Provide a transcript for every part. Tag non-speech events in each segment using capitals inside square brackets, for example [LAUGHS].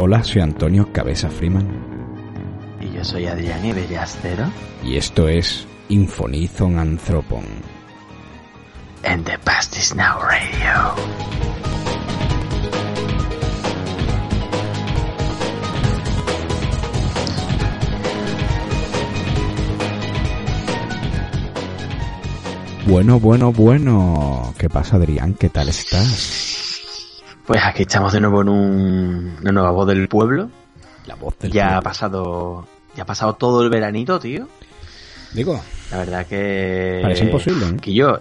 Hola, soy Antonio Cabeza Freeman Y yo soy Adrián Bellastero y esto es Infonizon Anthropon. en The Past is Now Radio. Bueno, bueno, bueno. ¿Qué pasa, Adrián? ¿Qué tal estás? Pues aquí estamos de nuevo en un, una nueva voz del pueblo. La voz del Ya ha pueblo. pasado, ya ha pasado todo el veranito, tío. Digo, La verdad que... Parece imposible, ¿eh? Que yo,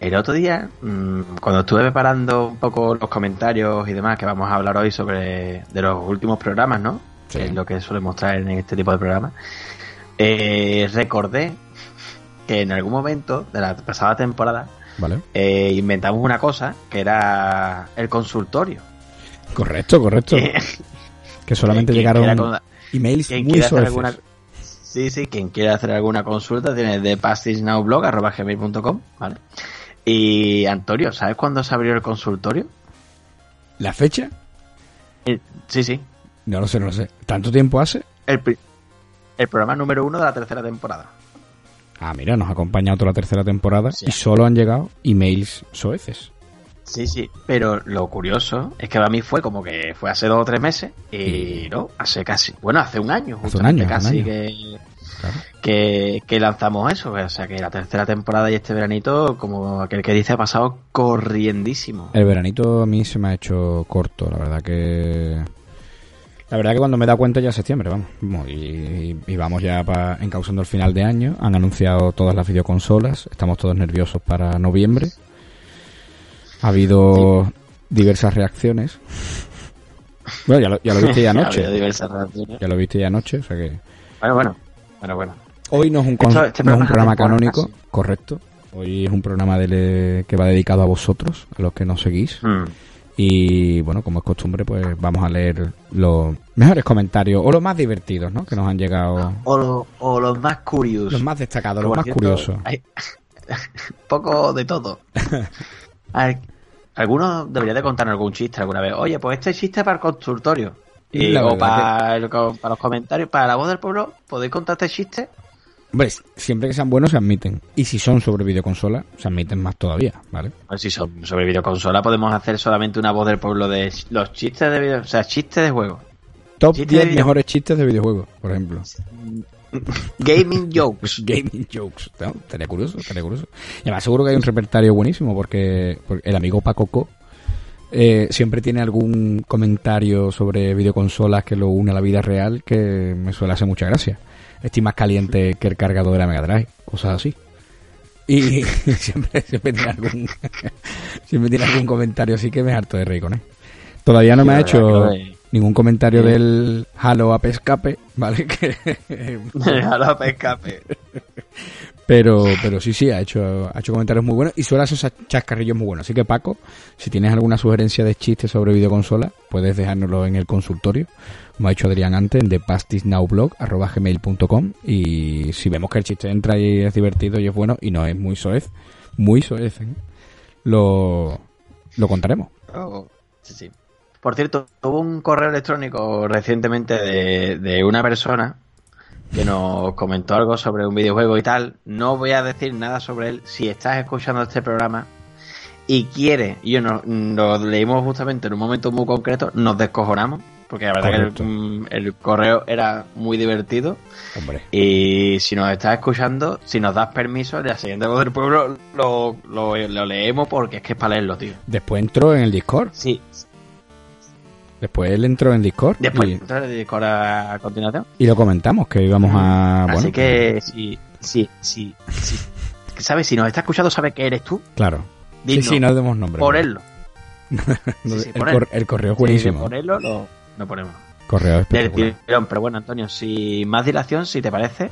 el otro día, mm, cuando estuve preparando un poco los comentarios y demás que vamos a hablar hoy sobre de los últimos programas, ¿no? Sí. Que es lo que solemos traer en este tipo de programas. eh, recordé que en algún momento de la pasada temporada ¿vale? eh, inventamos una cosa que era el consultorio. Correcto, correcto. [LAUGHS] Que solamente llegaron con- emails muy alguna sí sí quien quiera hacer alguna consulta tiene de pastisnowblog@gmail.com vale y Antonio sabes cuándo se abrió el consultorio ¿La fecha? Eh, sí sí No lo sé, no lo sé. ¿Tanto tiempo hace? el, pri- el programa número uno de la tercera temporada Ah, mira, nos ha acompañado toda la tercera temporada Sí. y solo han llegado emails soeces. sí sí pero lo curioso es que para mí fue como que fue hace dos o tres meses y no hace casi bueno hace un año Hace un año, casi un que Claro. que, que lanzamos eso. O sea, que la tercera temporada y este veranito, como aquel que dice, ha pasado corriendísimo. El veranito a mí se me ha hecho corto, la verdad que... La verdad que cuando me da cuenta ya es septiembre, vamos. Y, y vamos ya pa- encauzando el final de año. Han anunciado todas las videoconsolas. Estamos todos nerviosos para noviembre. Ha habido diversas reacciones. Bueno, ya lo, ya lo viste ya [LAUGHS] Ha habido anoche. diversas reacciones. Ya lo viste ya anoche, o sea que... Bueno, bueno. Bueno, bueno. Hoy no es un, con- Esto- este no es un programa canónico, correcto. Hoy es un programa de- que va dedicado a vosotros, a los que nos seguís. Mm. Y bueno, como es costumbre, pues vamos a leer los mejores comentarios o los más divertidos, ¿no? Que nos han llegado. O, lo- o los más curiosos. Los más destacados, los más cierto, curiosos. hay [LAUGHS] poco de todo. [LAUGHS] A ver, alguno debería de contar algún chiste alguna vez. Oye, pues este chiste es para el consultorio. Y, La o verdad para, el para los comentarios, para la voz del pueblo, ¿podéis contar este chiste? Hombre, siempre que sean buenos se admiten. Y si son sobre videoconsola, se admiten más todavía, ¿vale? Pues si son sobre videoconsola, podemos hacer solamente una voz del pueblo de los chistes de video, o sea, chistes de juego. Top Chiste 10 de video- mejores chistes de videojuegos, por ejemplo. [LAUGHS] Gaming jokes. [LAUGHS] Gaming jokes. ¿no? Estaría curioso, estaría curioso. Y además seguro que hay un repertorio buenísimo porque, porque el amigo Pacoco eh, siempre tiene algún comentario sobre videoconsolas que lo une a la vida real que me suele hacer mucha gracia. Estoy más caliente que el cargador de la Mega Drive, cosas así. Y [LAUGHS] siempre, siempre tiene algún [LAUGHS] siempre tiene algún comentario así que me harto de reír con él. Todavía no me ha hecho ningún comentario Sí. del Halo Ape Escape, [LAUGHS] ¿vale? Que A la escape. Pero, pero sí, sí, ha hecho, ha hecho comentarios muy buenos y suele hacer chascarrillos muy buenos. Así que Paco, si tienes alguna sugerencia de chistes sobre videoconsola, puedes dejárnoslo en el consultorio, como ha dicho Adrián antes, en thepastisnowblog.gmail.com y si vemos que el chiste entra y es divertido y es bueno y no es muy soez, muy soez, ¿eh? lo, lo contaremos. Oh. Por cierto, hubo un correo electrónico recientemente de, de una persona que nos comentó algo sobre un videojuego y tal. No voy a decir nada sobre él. Si estás escuchando este programa y quieres, y yo no, lo leímos justamente en un momento muy concreto, nos descojonamos. Porque la verdad Correcto. que el, mm, el correo era muy divertido. Hombre, Y si nos estás escuchando, si nos das permiso, en la siguiente voz del pueblo lo, lo, lo leemos porque es que es para leerlo, tío. después entró en el Discord. Sí, Después él entró en Discord después y, entrar en Discord a, continuación. y lo comentamos, que íbamos a... Así bueno, que si, si, si, si, ¿sabes? Si nos está escuchando, sabe que eres tú. Claro. Sí, Digno, sí, no demos nombre. ponerlo. [LAUGHS] No, Sí, sí, el, el correo es buenísimo. ponerlo, lo, lo ponemos. Correo pero bueno, Antonio, sin más dilación, si te parece,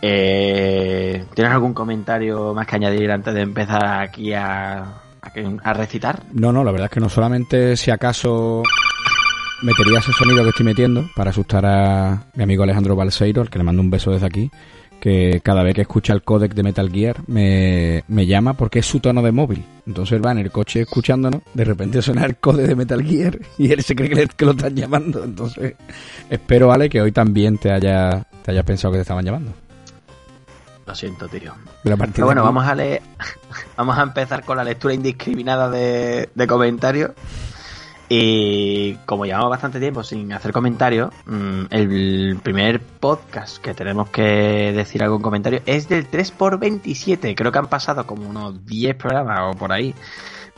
eh, ¿tienes algún comentario más que añadir antes de empezar aquí a, a recitar? No, no, la verdad es que no solamente si acaso metería ese sonido que estoy metiendo para asustar a mi amigo Alejandro Balseiro, al que le mando un beso desde aquí, que cada vez que escucha el codec de Metal Gear me, me llama porque es su tono de móvil. Entonces va en el coche escuchándonos, de repente suena el codec de Metal Gear y él se cree que, le- que lo están llamando. Entonces espero, Ale, que hoy también te haya, te hayas pensado que te estaban llamando. Lo siento, tío. Pero, bueno, aquí- vamos a leer, [LAUGHS] vamos a empezar con la lectura indiscriminada de, de comentarios. Y como llevamos bastante tiempo sin hacer comentarios, mm, el primer podcast que tenemos que decir algún comentario es del 3x27. Creo que han pasado como unos 10 programas o por ahí.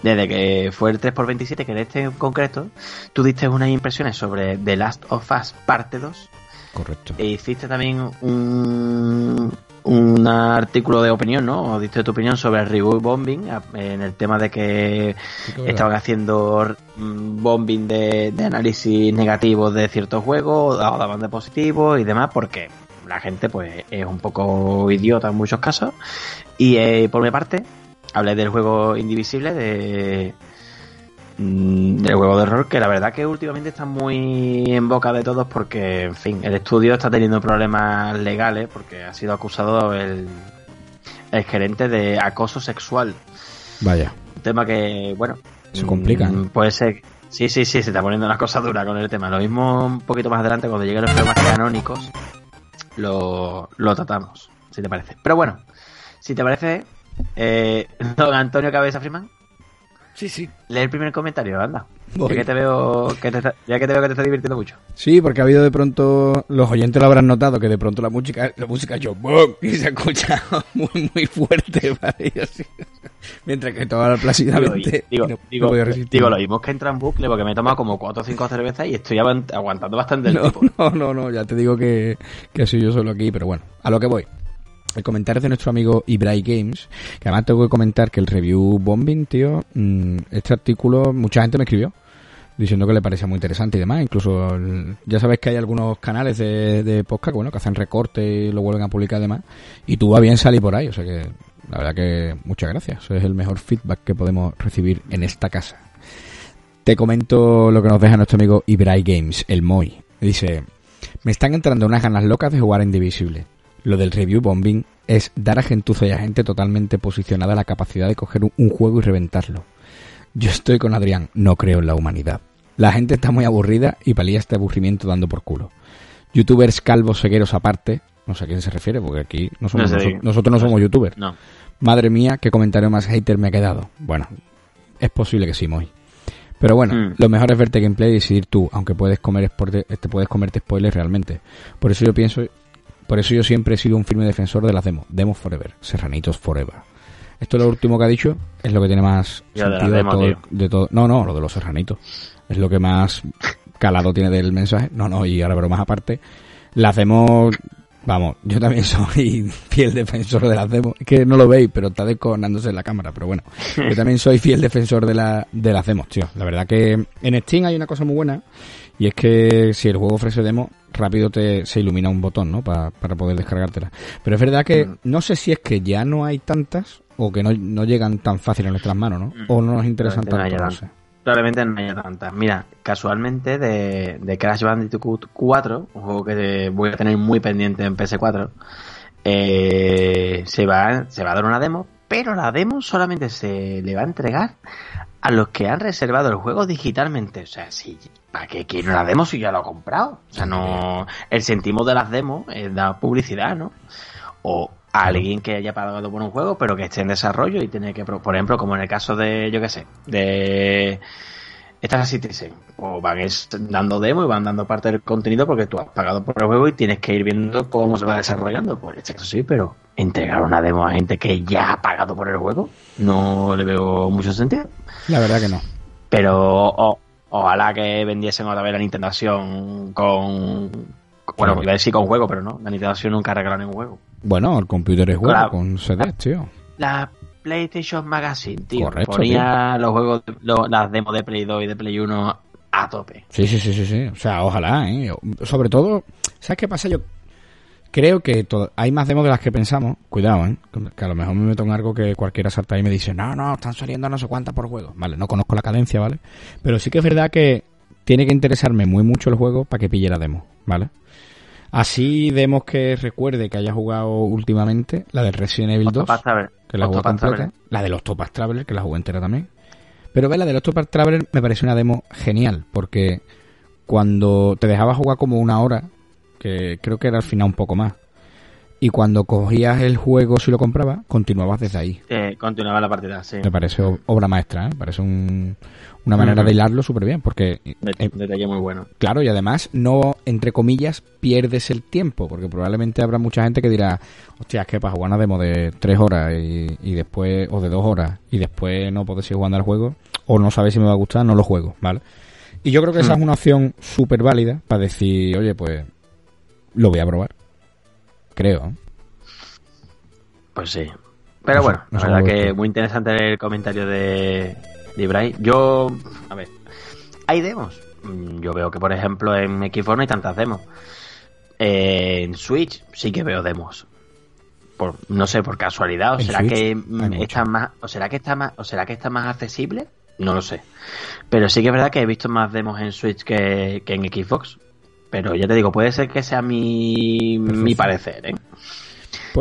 Desde que fue el 3x27, que en este en concreto, tú diste unas impresiones sobre The Last of Us parte 2 Correcto. e hiciste también un, un artículo de opinión, ¿no? O diste tu opinión sobre el reboot bombing en el tema de que estaban haciendo mm, bombing de, de análisis negativos de ciertos juegos, o daban de positivos y demás, porque la gente pues es un poco idiota en muchos casos. Y eh, por mi parte, hablé del juego Indivisible, de mm, del juego de horror que la verdad que últimamente está muy en boca de todos porque, en fin, el estudio está teniendo problemas legales porque ha sido acusado el, el gerente de acoso sexual. Vaya. Un tema que, bueno, Se complica, mm, ¿eh? Puede ser. Sí, sí, sí, se está poniendo una cosa dura con el tema. Lo mismo un poquito más adelante, cuando lleguen los problemas canónicos, lo, lo tratamos, si te parece. Pero bueno, si te parece, eh, don Antonio Cabeza Freeman, Sí, sí. lee el primer comentario, anda. Ya que te veo que te, está- ya que te veo que te está divirtiendo mucho. Sí, porque ha habido de pronto, los oyentes lo habrán notado, que de pronto la música, la música ha hecho ¡bum! y se ha escuchado [LAUGHS] muy, muy fuerte, ¿vale? Y así. Mientras que todo Digo, plácidamente digo, no, no digo, podía resistir. digo, lo mismo que entra en bucle porque me he tomado como 4 o 5 cervezas y estoy aguant- aguantando bastante el no, tipo. [LAUGHS] no, no, no, ya te digo que, que soy yo solo aquí, pero bueno, a lo que voy. El comentario de nuestro amigo Ibrai Games, que además tengo que comentar que el review Bombing, tío, mm, este artículo, mucha gente me escribió diciendo que le parecía muy interesante y demás. Incluso, ya sabes que hay algunos canales de, de podcast bueno, que hacen recortes y lo vuelven a publicar y demás. Y tú va bien salir por ahí, o sea que la verdad que muchas gracias. Eso es el mejor feedback que podemos recibir en esta casa. Te comento lo que nos deja nuestro amigo Ibrai Games, el Moy. Dice, me están entrando unas ganas locas de jugar a Indivisible. Lo del review bombing es dar a gentuza y a gente totalmente posicionada la capacidad de coger un, juego y reventarlo. Yo estoy con Adrián, no creo en la humanidad. La gente está muy aburrida y palía este aburrimiento dando por culo. Youtubers calvos cegueros aparte, no sé a quién se refiere, porque aquí no somos No sé. noso- nosotros no somos youtubers. No. Madre mía, qué comentario más hater me ha quedado. Bueno, es posible que sí, Moy. Pero bueno, Mm. lo mejor es verte gameplay y decidir tú, aunque puedes comer te puedes comerte spoilers realmente. Por eso yo pienso, por eso yo siempre he sido un firme defensor de las demos, demos forever, serranitos forever. Esto es lo último que ha dicho, es lo que tiene más Ya, sentido de, todo, de todo. No, no, lo de los serranitos. Es lo que más calado tiene del mensaje. No, no, y ahora bromas aparte. Las demos, vamos, yo también [LAUGHS] soy fiel defensor de las demos. Es que no lo veis, pero está desconándose en la cámara, pero bueno. Yo también soy fiel defensor de, la, de las demos, tío. La verdad que en Steam hay una cosa muy buena y es que si el juego ofrece demo, rápido te, se ilumina un botón, ¿no? Pa- para poder descargártela. Pero es verdad que Mm. no sé si es que ya no hay tantas o que no, no llegan tan fácil a nuestras manos, ¿no? O no nos interesan tanto, no sé. Probablemente no haya tantas. Mira, casualmente de, de Crash Bandicoot 4, un juego que voy a tener muy pendiente en PS4, eh, se, va, se va a dar una demo, pero la demo solamente se le va a entregar a los que han reservado el juego digitalmente. O sea, si, ¿para qué quiero una demo si ya lo he comprado? O sea, no. El sentimo de las demos es dar publicidad, ¿no? O a alguien que haya pagado por un juego, pero que esté en desarrollo y tiene que, por ejemplo, como en el caso de, yo qué sé, de Star Citizen, o van dando demo y van dando parte del contenido porque tú has pagado por el juego y tienes que ir viendo cómo se va desarrollando. Pues caso sí, pero entregar una demo a gente que ya ha pagado por el juego, no le veo mucho sentido. La verdad que no. Pero o- ojalá que vendiesen otra vez la Nintendo Acción con... Bueno, iba a decir con juego, pero no. La Nintendo Acción nunca ha regalado ningún juego. Bueno, el computer es Claro. con CDs, tío. La, PlayStation Magazine, tío. Correcto, Ponía los juegos, lo- las demos de Play 2 y de Play 1 a tope. Sí, sí, sí, sí, sí. O sea, ojalá, ¿eh? Sobre todo, ¿sabes qué pasa? Yo creo que hay más demos de las que pensamos. Cuidado, ¿eh? Que a lo mejor me meto en algo que cualquiera salta ahí y me dice, no, no, están saliendo no sé cuántas por juego. Vale, no conozco la cadencia, ¿vale? Pero sí que es verdad que tiene que interesarme muy mucho el juego para que pille la demo, ¿vale? Así demos que recuerde que haya jugado últimamente, la de Resident Evil 2 Octopath Traveler. que la Octopath completa. Traveler. La de los Topaz Traveler, que la jugué entera también. Pero ve, la de los Topaz Traveler me pareció una demo genial, porque cuando te dejaba jugar como una hora, que creo que era al final un poco más, y cuando cogías el juego si lo comprabas, continuabas desde ahí. Continuaba la partida, sí. Me parece obra maestra, ¿eh? Me parece un- una manera de hilarlo súper bien, porque, eh, detalle muy bueno. claro, y además no, entre comillas, pierdes el tiempo, porque probablemente habrá mucha gente que dirá, hostia, es que para jugar una demo de tres horas y, y después, o de dos horas, y después no puedes seguir jugando al juego, o no sabes si me va a gustar, no lo juego, ¿vale? Y yo creo que esa Hmm. es una opción súper válida para decir, oye, pues, lo voy a probar. Creo. ¿eh? Pues sí. Pero No sé, bueno, no la verdad que muy interesante el comentario de, de Ibrai. Yo, a ver, hay demos. Mm, Yo veo que, por ejemplo, en Xbox no hay tantas demos. Eh, en Switch sí que veo demos. Por, no sé, por casualidad, o será Switch que hay mm, mucho. está más, o será que está más, o será que está más accesible, no lo sé. Pero sí que es verdad que he visto más demos en Switch que, que en Xbox. Pero ya te digo, puede ser que sea mi, mi parecer, ¿eh?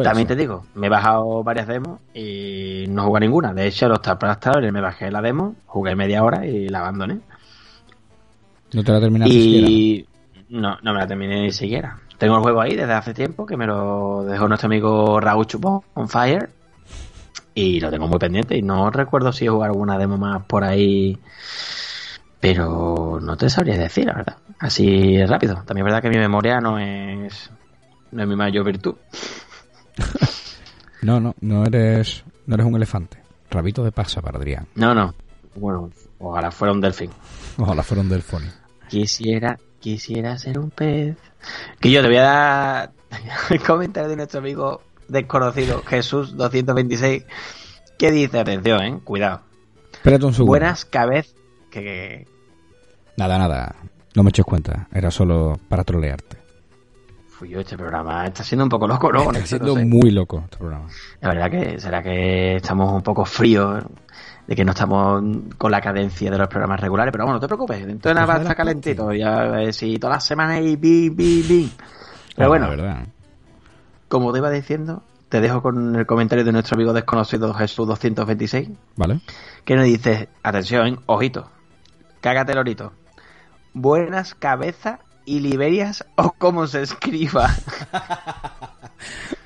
También te digo, me he bajado varias demos y no jugué ninguna. De hecho, los Traveler me bajé la demo, jugué media hora y la abandoné. No te la terminaste. Y no, no me la terminé ni siquiera. Tengo el juego ahí desde hace tiempo que me lo dejó nuestro amigo Raúl Chupón on Fire y lo tengo muy pendiente y no recuerdo si he jugado alguna demo más por ahí. Pero no te sabría decir, la verdad. Así rápido. También es verdad que mi memoria no es, no es mi mayor virtud. [LAUGHS] No, no, no eres, no eres un elefante. Rabito de pasa, para Adrián. No, no. Bueno, ojalá fuera un delfín. Ojalá fuera un delfón. Quisiera, quisiera ser un pez. Que yo te voy a dar el [LAUGHS] comentario de nuestro amigo desconocido, Jesús 226, que dice, atención, eh, cuidado. Espérate un segundo. Buenas cabezas. Que, Nada, nada. No me eches cuenta. Era solo para trolearte. Fui yo, este programa está siendo un poco loco, ¿no? Está no siendo sé. muy loco este programa. La verdad que será que estamos un poco fríos, de que no estamos con la cadencia de los programas regulares, pero bueno, no te preocupes, dentro de nada va a estar calentito, ya eh, si todas las semanas hay bim, bim, bim. Pero Ah, bueno, verdad. como te iba diciendo, te dejo con el comentario de nuestro amigo desconocido Jesús 226, ¿Vale? que nos dice, atención, ojito, cágate lorito, buenas cabezas y liberias o como se escriba. [LAUGHS]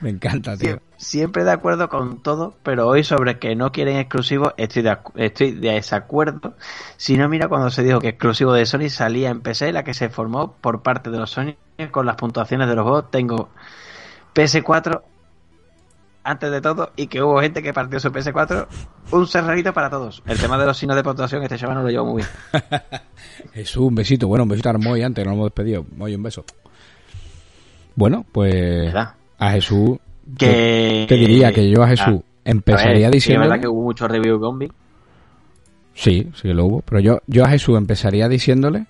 Me encanta, tío. Sie- Siempre de acuerdo con todo, pero hoy sobre que no quieren exclusivos estoy de, estoy de desacuerdo. Si no, mira cuando se dijo que exclusivo de Sony salía en PC, la que se formó por parte de los Sony con las puntuaciones de los juegos. Tengo PS4 antes de todo y que hubo gente que partió su PS4. Un cerradito para todos. El tema de los signos de puntuación este chaval no lo lleva muy bien. [LAUGHS] Jesús, un besito. Bueno, un besito a Moy antes, no lo hemos despedido. Moy, un beso. Bueno, pues ¿Verdad? a Jesús... Que... Te diría que yo a Jesús Ah, a ver, empezaría sí, Es diciendo... verdad que hubo mucho review zombie. Sí, sí que lo hubo. Pero yo, yo a Jesús empezaría diciéndole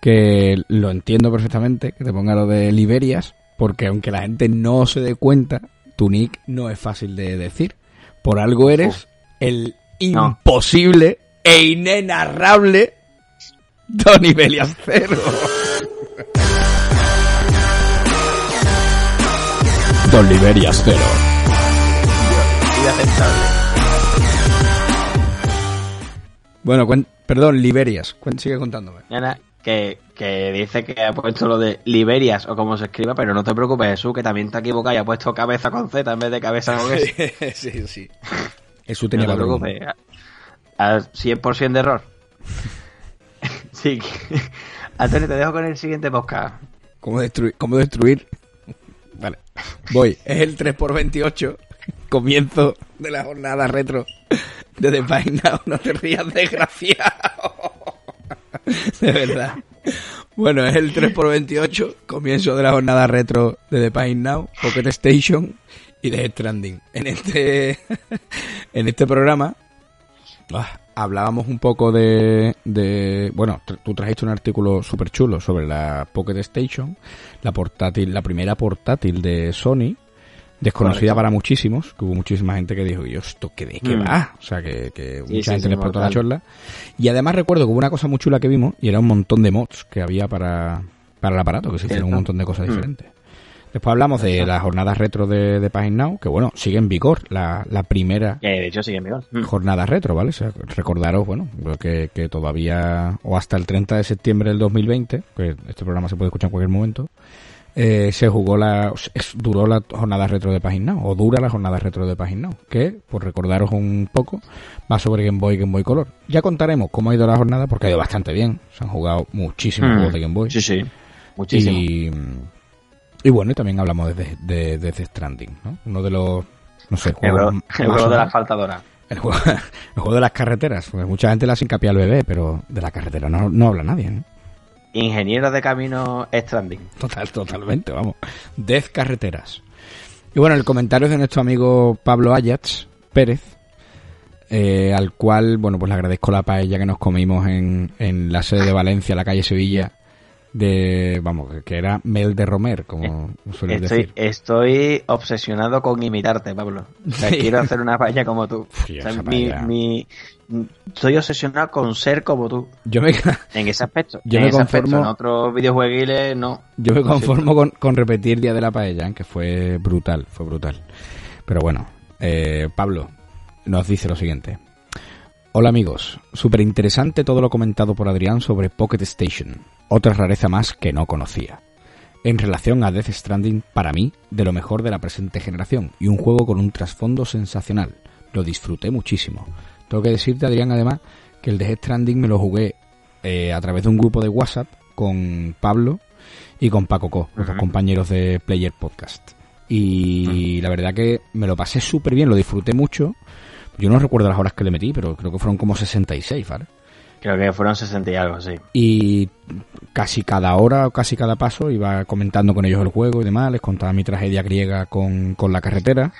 que lo entiendo perfectamente, que te ponga lo de Liberias, porque aunque la gente no se dé cuenta, tu nick no es fácil de decir. Por algo eres el No. imposible e inenarrable Don Ibelias Cero. Don [LAUGHS] Liberias Cero. Inaceptable. Bueno, cuen- perdón, Liberias. Cuen- sigue contándome. Nana, que, que dice que ha puesto lo de Liberias o como se escriba, pero no te preocupes, Jesús, que también te ha equivocado y ha puesto cabeza con Z en vez de cabeza con S. [LAUGHS] sí, sí. Eso No tenía te la broma. preocupes. Al 100% de error. [LAUGHS] sí. [LAUGHS] Antonio, te dejo con el siguiente podcast. ¿Cómo destruir? ¿Cómo destruir? Vale. Voy. Es el 3x28. Comienzo de la jornada retro de Now. No te rías, desgraciado. De verdad. Bueno, es el 3x28. Comienzo de la jornada retro de The Pine Now. Pocket Station y de Stranding. En este, [LAUGHS] en este programa ah, hablábamos un poco de, de bueno, tú trajiste un artículo súper chulo sobre la Pocket Station, la portátil, la primera portátil de Sony, desconocida Correcto. para muchísimos, que hubo muchísima gente que dijo, yo, ¿esto qué de qué Mm. va? O sea, que, que Sí, mucha sí, gente le explotó la chorla. Y además recuerdo que hubo una cosa muy chula que vimos, y era un montón de mods que había para, para el aparato, que se hicieron un montón de cosas Mm. diferentes. Después hablamos de Exacto. las jornadas retro de, de Page Now, que bueno, sigue en vigor la, la primera Que de hecho sigue en vigor. Mm. jornada retro, ¿vale? O sea, recordaros, bueno, que, que todavía, o hasta el 30 de septiembre del 2020, que este programa se puede escuchar en cualquier momento, eh, se jugó la, duró la jornada retro de Page Now, o dura la jornada retro de Page Now, que, por recordaros un poco, va sobre Game Boy y Game Boy Color. Ya contaremos cómo ha ido la jornada, porque ha ido bastante bien, se han jugado muchísimos Mm. juegos de Game Boy. Sí, sí. Muchísimo. Y, y bueno, y también hablamos de, de, Stranding, ¿no? Uno de los, no sé, el juegos juego, el juego de la sonados. faltadora. El juego, [LAUGHS] el juego de las carreteras. Porque mucha gente hace hincapié al bebé, pero de la carretera no, no habla nadie. ¿eh? Ingeniero de camino Stranding. Total, totalmente, vamos. Death Carreteras. Y bueno, el comentario es de nuestro amigo Pablo Ayats Pérez, eh, al cual, bueno, pues le agradezco la paella que nos comimos en, en la sede de Valencia, la calle Sevilla, de, vamos, que era Mel de Romer, como suelen Estoy, decir. estoy obsesionado con imitarte, Pablo. O sea, Sí. quiero hacer una paella como tú. O sea, esa mi, paella. mi- estoy obsesionado con ser como tú. Yo me, En ese aspecto. Yo en me ese aspecto, conformo- en otros videojueguiles no. Yo me conformo con, con repetir Día de la Paella, que fue brutal, fue brutal. Pero bueno, eh, Pablo nos dice lo siguiente. Hola amigos, súper interesante todo lo comentado por Adrián sobre Pocket Station, otra rareza más que no conocía. En relación a Death Stranding, para mí, de lo mejor de la presente generación, y un juego con un trasfondo sensacional. Lo disfruté muchísimo. Tengo que decirte, Adrián, además, que el Death Stranding me lo jugué eh, a través de un grupo de WhatsApp con Pablo y con Paco Co, los dos Ujú. compañeros de Player Podcast. Y la verdad que me lo pasé súper bien, lo disfruté mucho. Yo no recuerdo las horas que le metí, pero creo que fueron como 66, ¿vale? Creo que fueron 60 y algo, sí. Y casi cada hora o casi cada paso iba comentando con ellos el juego y demás, les contaba mi tragedia griega con, con la carretera.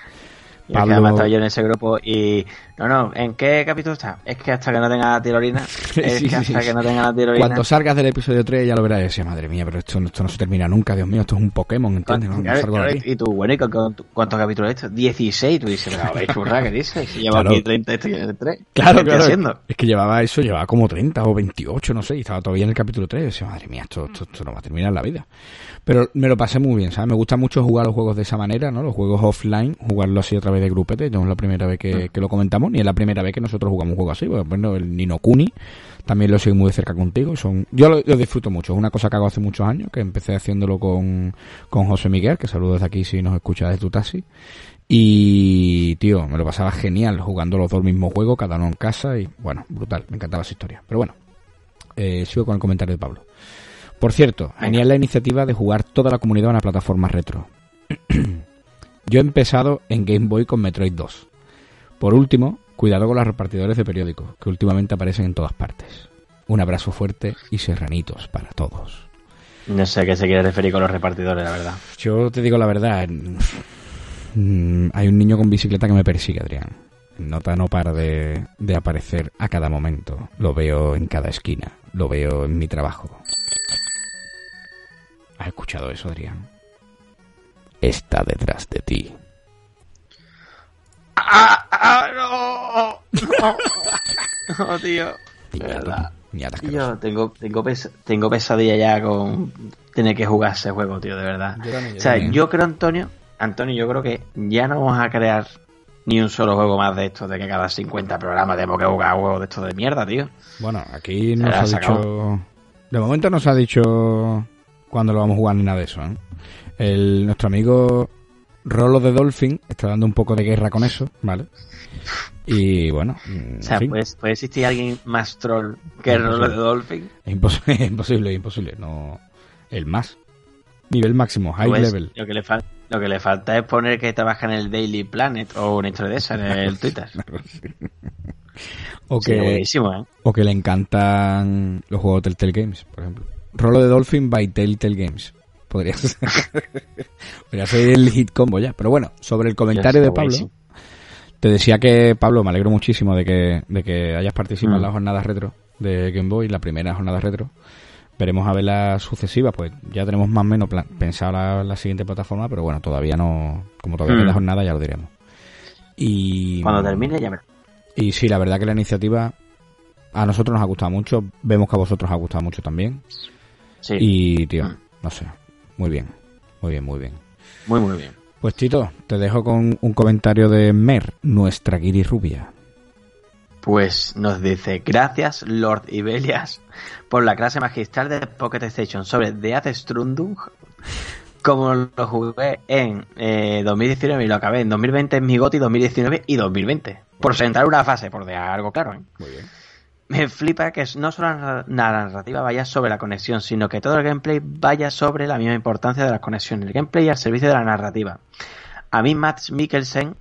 Y es que Pablo- además yo en ese grupo y... No, no, ¿en qué capítulo está? Es que hasta que no tenga la tirolina. [LAUGHS] Es Sí, que hasta sí. que no tenga la tirolina. Cuando salgas del episodio 3 ya lo verás y decía, madre mía, pero esto, esto no se termina nunca, Dios mío, esto es un Pokémon, ¿entiendes? No, no salgo de y tú, bueno, ¿y cuántos capítulos he hecho? 16, tú dices, pero churra, ¿qué dices? Si llevo Claro. aquí 30, estoy en el 3. [LAUGHS] Claro, ¿Qué claro. haciendo? Es que llevaba eso, llevaba como 30 o 28, no sé, y estaba todavía en el capítulo 3. Y decía, madre mía, esto, esto, esto no va a terminar la vida. Pero me lo pasé muy bien, ¿sabes? Me gusta mucho jugar los juegos de esa manera, ¿no? Los juegos offline, jugarlo así a través de grupete. No es la primera vez que, que lo comentamos, ni es la primera vez que nosotros jugamos un juego así. Pues, bueno, el Nino Kuni también lo sigo muy de cerca contigo. y Son, yo lo, lo disfruto mucho. Es una cosa que hago hace muchos años, que empecé haciéndolo con, con José Miguel, que saludo desde aquí si nos escucha desde tu taxi. Y, tío, me lo pasaba genial jugando los dos el mismo juego, cada uno en casa y, bueno, brutal, me encantaba esa historia. Pero bueno, eh, sigo con el comentario de Pablo. Por cierto, genial la iniciativa de jugar toda la comunidad en la plataforma retro. [CLEARS THROAT] Yo he empezado en Game Boy con Metroid 2. Por último, cuidado con los repartidores de periódicos, que últimamente aparecen en todas partes. Un abrazo fuerte y serranitos para todos. No sé a qué se quiere referir con los repartidores, la verdad. Yo te digo la verdad, mm, hay un niño con bicicleta que me persigue, Adrián. Nota no para de, de aparecer a cada momento. Lo veo en cada esquina. Lo veo en mi trabajo. ¿Has escuchado eso, Adrián? Está detrás de ti. ¡Ah! ¡Ah! ¡No! ¡No, tío! De verdad. Yo tengo, tengo, pes- tengo pesadilla ya con tener que jugar ese juego, tío, de verdad. Yo también, yo o sea, también. yo creo, Antonio, Antonio, yo creo que ya no vamos a crear ni un solo juego más de estos de que cada 50 programas tenemos que jugar juegos de estos de mierda, tío. Bueno, aquí nos ha dicho... De momento nos ha dicho cuándo lo vamos a jugar ni nada de eso. ¿eh? El, nuestro amigo Rolo de Dolphin está dando un poco de guerra con eso, ¿vale? Y bueno, O sea, en fin, pues, puede existir alguien más troll que el No, rol pues, de Dolphin. es imposible, [LAUGHS] es imposible, es imposible. No, el más. Nivel máximo, high Pues, level. Lo que, le fal- lo que le falta es poner que trabaja en el Daily Planet o una historia de esa en el [LAUGHS] Twitter. O que, ¿eh? o que le encantan los juegos Telltale Games, por ejemplo. Rolo de Dolphin by Telltale Games. Podría ser, [LAUGHS] podría ser el hit combo ya. Pero bueno, sobre el comentario de Pablo, buenísimo. Te decía que, Pablo, me alegro muchísimo de que, de que hayas participado en Mm. las jornadas retro de Game Boy, la primera jornada retro. Veremos a ver las sucesivas, pues ya tenemos más o menos plan- pensado la, la siguiente plataforma, pero bueno, todavía no, como todavía Mm. queda jornada, ya lo diremos. Y Cuando termine ya verás. y sí, la verdad que la iniciativa a nosotros nos ha gustado mucho, vemos que a vosotros os ha gustado mucho también. Sí, Y, tío, Mm. no sé, muy bien, muy bien, muy bien. muy muy bien. Pues Tito, te dejo con un comentario de Mer, nuestra guiri rubia. Pues nos dice, gracias Lord Ibelias por la clase magistral de Pocket Station sobre Death Stranding. Como lo jugué en eh, 2019 y lo acabé en 2020 en mi GOTY 2019 y 2020. Por sentar una fase, por dejar algo claro. ¿eh? Muy bien. Me flipa que no solo la narrativa vaya sobre la conexión, sino que todo el gameplay vaya sobre la misma importancia de las conexiones. El gameplay al servicio de la narrativa. A mí Matt Mikkelsen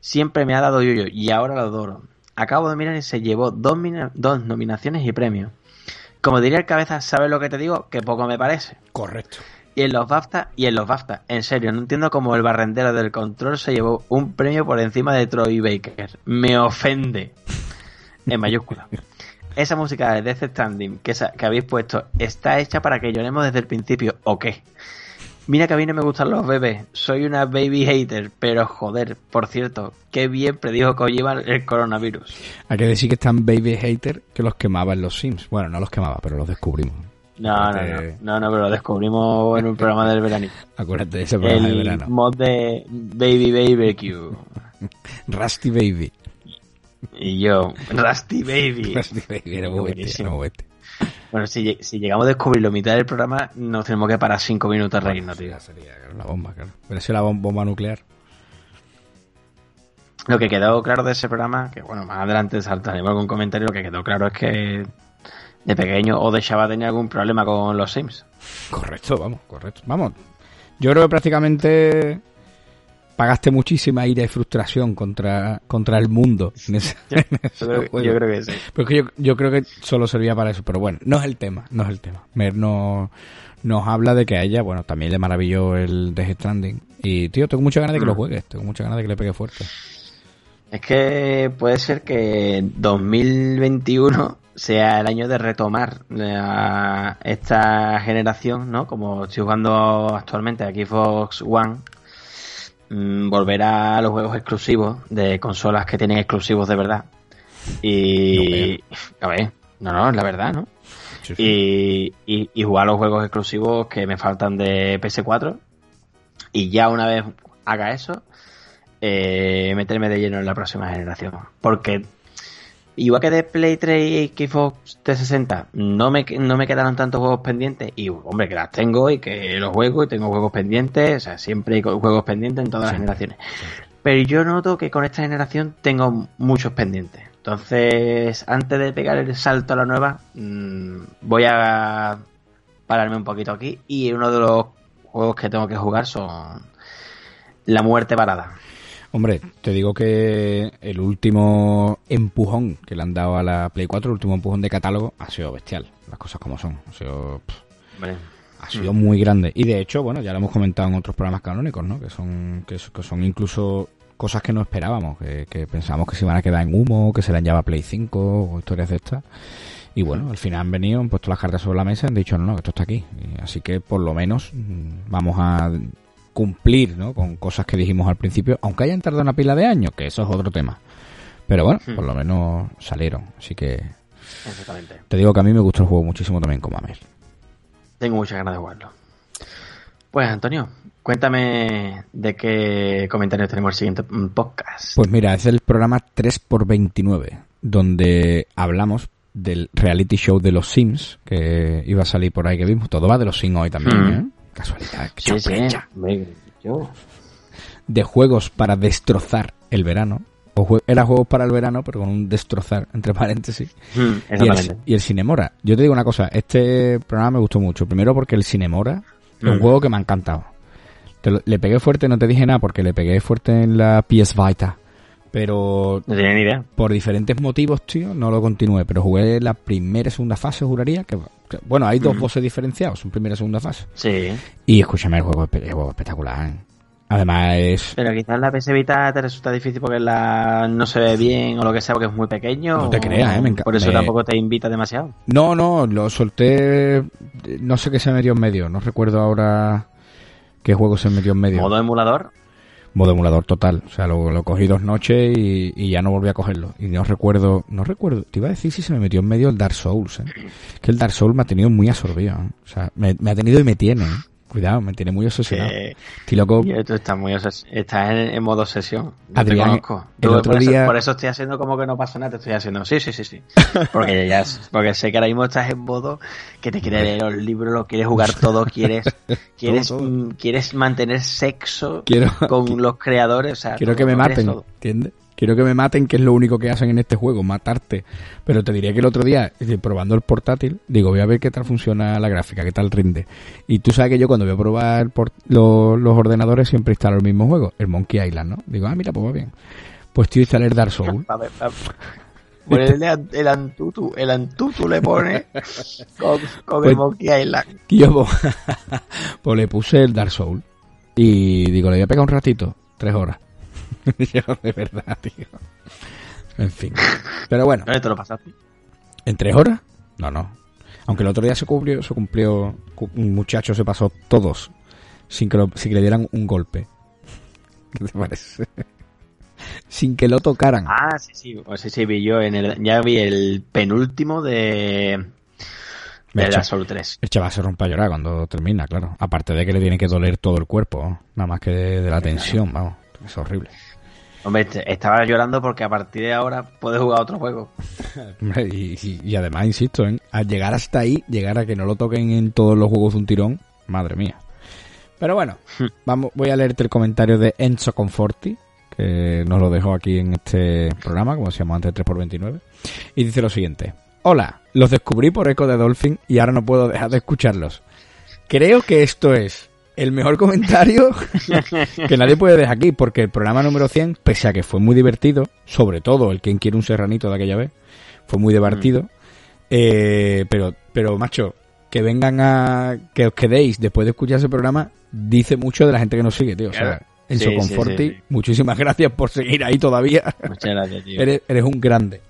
siempre me ha dado yuyo y ahora lo adoro. Acabo de mirar y se llevó dos, dos nominaciones y premios. Como diría el cabeza, ¿sabes lo que te digo? Que poco me parece. Correcto. Y en los BAFTA, y en los BAFTA, en serio, no entiendo cómo el barrendero del control se llevó un premio por encima de Troy Baker. Me ofende. En mayúscula. Esa música de Death Stranding que, que habéis puesto está hecha para que lloremos desde el principio, ¿o qué? Mira que a mí no me gustan los bebés, soy una baby hater, pero joder, por cierto, qué bien predijo Kojima el coronavirus. Hay que decir que están baby hater que los quemaba en los Sims. Bueno, no los quemaba, pero los descubrimos. No, no, no, Acuérdate- no, no, pero lo descubrimos en un programa del veranito. [LAUGHS] Acuérdate de ese programa de El verano. mod de Baby Barbecue. [LAUGHS] Rusty Baby. Y yo, Rusty [LAUGHS] Baby. Rusty Baby era muy Buenísimo. Bueno, si, si llegamos a descubrirlo a mitad del programa, nos tenemos que parar cinco minutos a reírnos, tío. Sería la bomba, claro. Pero si la bom- bomba nuclear. Lo que quedó claro de ese programa, que bueno, más adelante saltaremos algún comentario, lo que quedó claro es que de pequeño o de chaval tenía algún problema con los Sims. Correcto, vamos, correcto. Vamos. Yo creo que prácticamente pagaste muchísima ira y frustración contra, contra el mundo. en ese- [LAUGHS] en ese Yo creo, juego. yo creo que sí. Porque yo, yo creo que solo servía para eso, pero bueno, no es el tema, no es el tema. Mer no, nos habla de que a ella, bueno, también le maravilló el Death Stranding. Y, tío, tengo muchas ganas de que lo Mm. juegues, tengo muchas ganas de que le pegue fuerte. Es que puede ser que 2021 sea el año de retomar la- esta generación, ¿no? Como estoy jugando actualmente aquí Xbox One, mm, volverá a los juegos exclusivos de consolas que tienen exclusivos de verdad. Y... A ver, no, no, es la verdad, ¿no? Sí, sí. y, y, y jugar los juegos exclusivos que me faltan de PS4 y ya una vez haga eso eh, meterme de lleno en la próxima generación porque igual que de Play 3 y Xbox 360 no me, no me quedaron tantos juegos pendientes y hombre que las tengo y que los juego y tengo juegos pendientes o sea siempre hay juegos pendientes en todas las Siempre, generaciones pero yo noto que con esta generación tengo muchos pendientes. Entonces, antes de pegar el salto a la nueva, mmm, voy a pararme un poquito aquí. Y uno de los juegos que tengo que jugar son La Muerte Parada. Hombre, te digo que el último empujón que le han dado a la Play 4, el último empujón de catálogo, ha sido bestial. Las cosas como son. Ha sido, pff, ha sido muy grande. Y de hecho, bueno, ya lo hemos comentado en otros programas canónicos, ¿no? Que son, que, que son incluso cosas que no esperábamos, que, que pensábamos que se iban a quedar en humo, que se le llevaba Play 5 o historias de estas. Y bueno, al final han venido, han puesto las cartas sobre la mesa y han dicho, no, no, esto está aquí. Así que por lo menos mm, vamos a cumplir ¿no? con cosas que dijimos al principio, aunque hayan tardado una pila de años, que eso es otro tema. Pero bueno, Hmm. por lo menos salieron. Así que exactamente. te digo que a mí me gustó el juego muchísimo también como a Mel. Tengo muchas ganas de jugarlo. Pues, Antonio, cuéntame de qué comentarios tenemos el siguiente podcast. Pues mira, es el programa 3x29, donde hablamos del reality show de los Sims, que iba a salir por ahí que vimos. Todo va de los Sims hoy también, Hmm. ¿eh? Casualidad, sí. yo. De juegos para destrozar el verano. O jue- era juegos para el verano, pero con un destrozar, entre paréntesis. Mm, Y el, y el Cinemora. Yo te digo una cosa, este programa me gustó mucho. Primero porque el Cinemora es un Mm. juego que me ha encantado. Te lo- le pegué fuerte, no te dije nada, porque le pegué fuerte en la PS Vita. Pero No tenía ni idea. por diferentes motivos, tío, no lo continué. Pero jugué la primera y segunda fase, juraría. Que, que- bueno, hay dos Mm. bosses diferenciados, en primera y segunda fase. Sí. Y escúchame, el juego, el juego espectacular. ¿eh? Además es... Pero quizás la PS Vita te resulta difícil porque la no se ve bien o lo que sea, porque es muy pequeño. No te creas, ¿eh? Me enca- Por eso me- tampoco te invita demasiado. No, no, lo solté... No sé qué se metió en medio. No recuerdo ahora qué juego se metió en medio. Modo emulador. Modo emulador total. O sea, lo, lo cogí dos noches y, y ya no volví a cogerlo. Y no recuerdo... No recuerdo... Te iba a decir si se me metió en medio el Dark Souls, ¿eh? Que el Dark Souls me ha tenido muy absorbido. ¿eh? O sea, me, me ha tenido y me tiene. ¿eh? Cuidado, me tiene muy obsesionado. Estoy loco... tú estás muy obses- estás en, en modo sesión. Yo Adrián, te conozco. el Tú, otro por, día- eso, por eso estoy haciendo como que no pasa nada, te estoy haciendo. Sí, sí, sí, sí. [LAUGHS] Porque ya porque sé que ahora mismo estás en modo que te quieres leer los libros, lo quieres jugar todo, quieres [LAUGHS] quieres todo. mm, quieres mantener sexo Quiero... con los creadores, o sea, Quiero que me maten. ¿entiendes? Quiero que me maten, que es lo único que hacen en este juego, matarte. Pero te diré que el otro día, probando el portátil, digo, voy a ver qué tal funciona la gráfica, qué tal rinde. Y tú sabes que yo cuando voy a probar el por- los ordenadores siempre instalo el mismo juego, el Monkey Island, ¿no? Digo, ah, mira, pues va bien. Pues tío, instalé el Dark Souls. [LAUGHS] A ver, a ver. Ponele an- el antutu, el antutu le pone con, con Pues- el Monkey Island. [LAUGHS] Y yo, pues, [LAUGHS] pues le puse el Dark Souls. Y digo, le voy a pegar un ratito, tres horas. [LAUGHS] yo, de verdad, tío. En fin. Pero bueno. ¿Dónde te lo pasaste? ¿En tres horas? No, no. Aunque el otro día se cumplió, se cumplió, cu- un muchacho se pasó todos sin que, lo- sin que le dieran un golpe. [LAUGHS] ¿Qué te parece? sin que lo tocaran. Ah, sí, sí, sí, sí, vi yo en el, ya vi el penúltimo de, de la Soul 3. El chaval se rompe a llorar cuando termina, claro. Aparte de que le tiene que doler todo el cuerpo, ¿no? nada más que de, de la tensión, vamos. Es horrible. Hombre, estaba llorando porque a partir de ahora puedes jugar otro juego. [LAUGHS] Y, y- y además, insisto, ¿eh? al llegar hasta ahí, llegar a que no lo toquen en todos los juegos de un tirón, madre mía. Pero bueno, [LAUGHS] vamos, voy a leerte el comentario de Enzo Conforti, que nos lo dejó aquí en este programa, como decíamos antes, 3x29, y dice lo siguiente. Hola, los descubrí por Eco de Dolphin y ahora no puedo dejar de escucharlos. Creo que esto es el mejor comentario [LAUGHS] que nadie puede dejar aquí, porque el programa número 100, pese a que fue muy divertido, sobre todo el quien quiere un serranito de aquella vez, fue muy divertido, eh, pero, pero macho, que vengan a, que os quedéis después de escuchar ese programa, dice mucho de la gente que nos sigue, tío. O sea, Sí, sí, Conforti, sí, sí. muchísimas gracias por seguir ahí todavía. Muchas gracias, tío. Eres, eres un grande.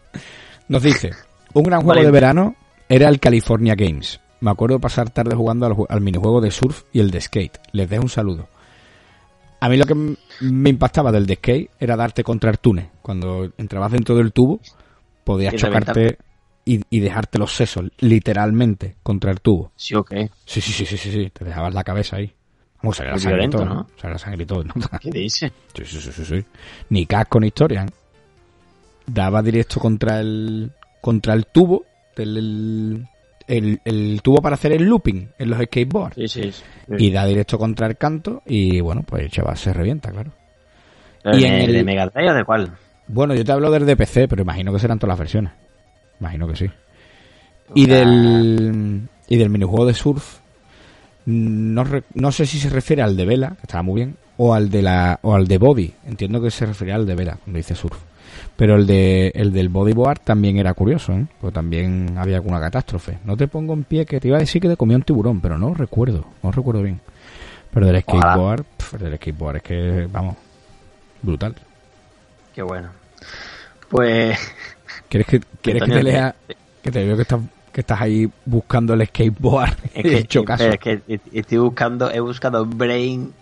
Nos dice, un gran juego Vale. de verano era el California Games. Me acuerdo pasar tarde jugando al, ju- al minijuego de surf y el de skate. Les dejo un saludo. A mí lo que me impactaba del de skate era darte contra el túnel. Cuando entrabas dentro del tubo, podías Y chocarte y, y dejarte los sesos, literalmente, contra el tubo. Sí, ok. Sí, sí, sí, sí, sí, sí. Te dejabas la cabeza ahí. Vamos, la Muy sangre todo, todo, ¿no? [LAUGHS] ¿Qué dices? Sí, sí, sí, sí, sí. Ni casco ni historia. ¿eh? Daba directo contra el contra el tubo del el, tubo para hacer el looping en los skateboards Sí, sí. sí. y da directo contra el canto y bueno pues el chaval se revienta claro ¿El y en el- de Mega Drive o de cuál? bueno yo te hablo del de PC pero imagino que serán todas las versiones imagino que sí y del y del minijuego de surf no, no sé si se refiere al de vela que estaba muy bien o al de la o al de body entiendo que se refería al de vela cuando dice surf pero el de el del bodyboard también era curioso ¿eh? porque también había alguna catástrofe no te pongo en pie que te iba a decir que te comía un tiburón pero no recuerdo no recuerdo bien pero del skateboard pf, el del skateboard es que vamos brutal Qué bueno. Pues... ¿Quieres que, [LAUGHS] ¿quieres que te lea? Que te veo que estás, que estás ahí buscando el skateboard. Es que, [LAUGHS] hecho caso. es que estoy buscando, he buscado Brain,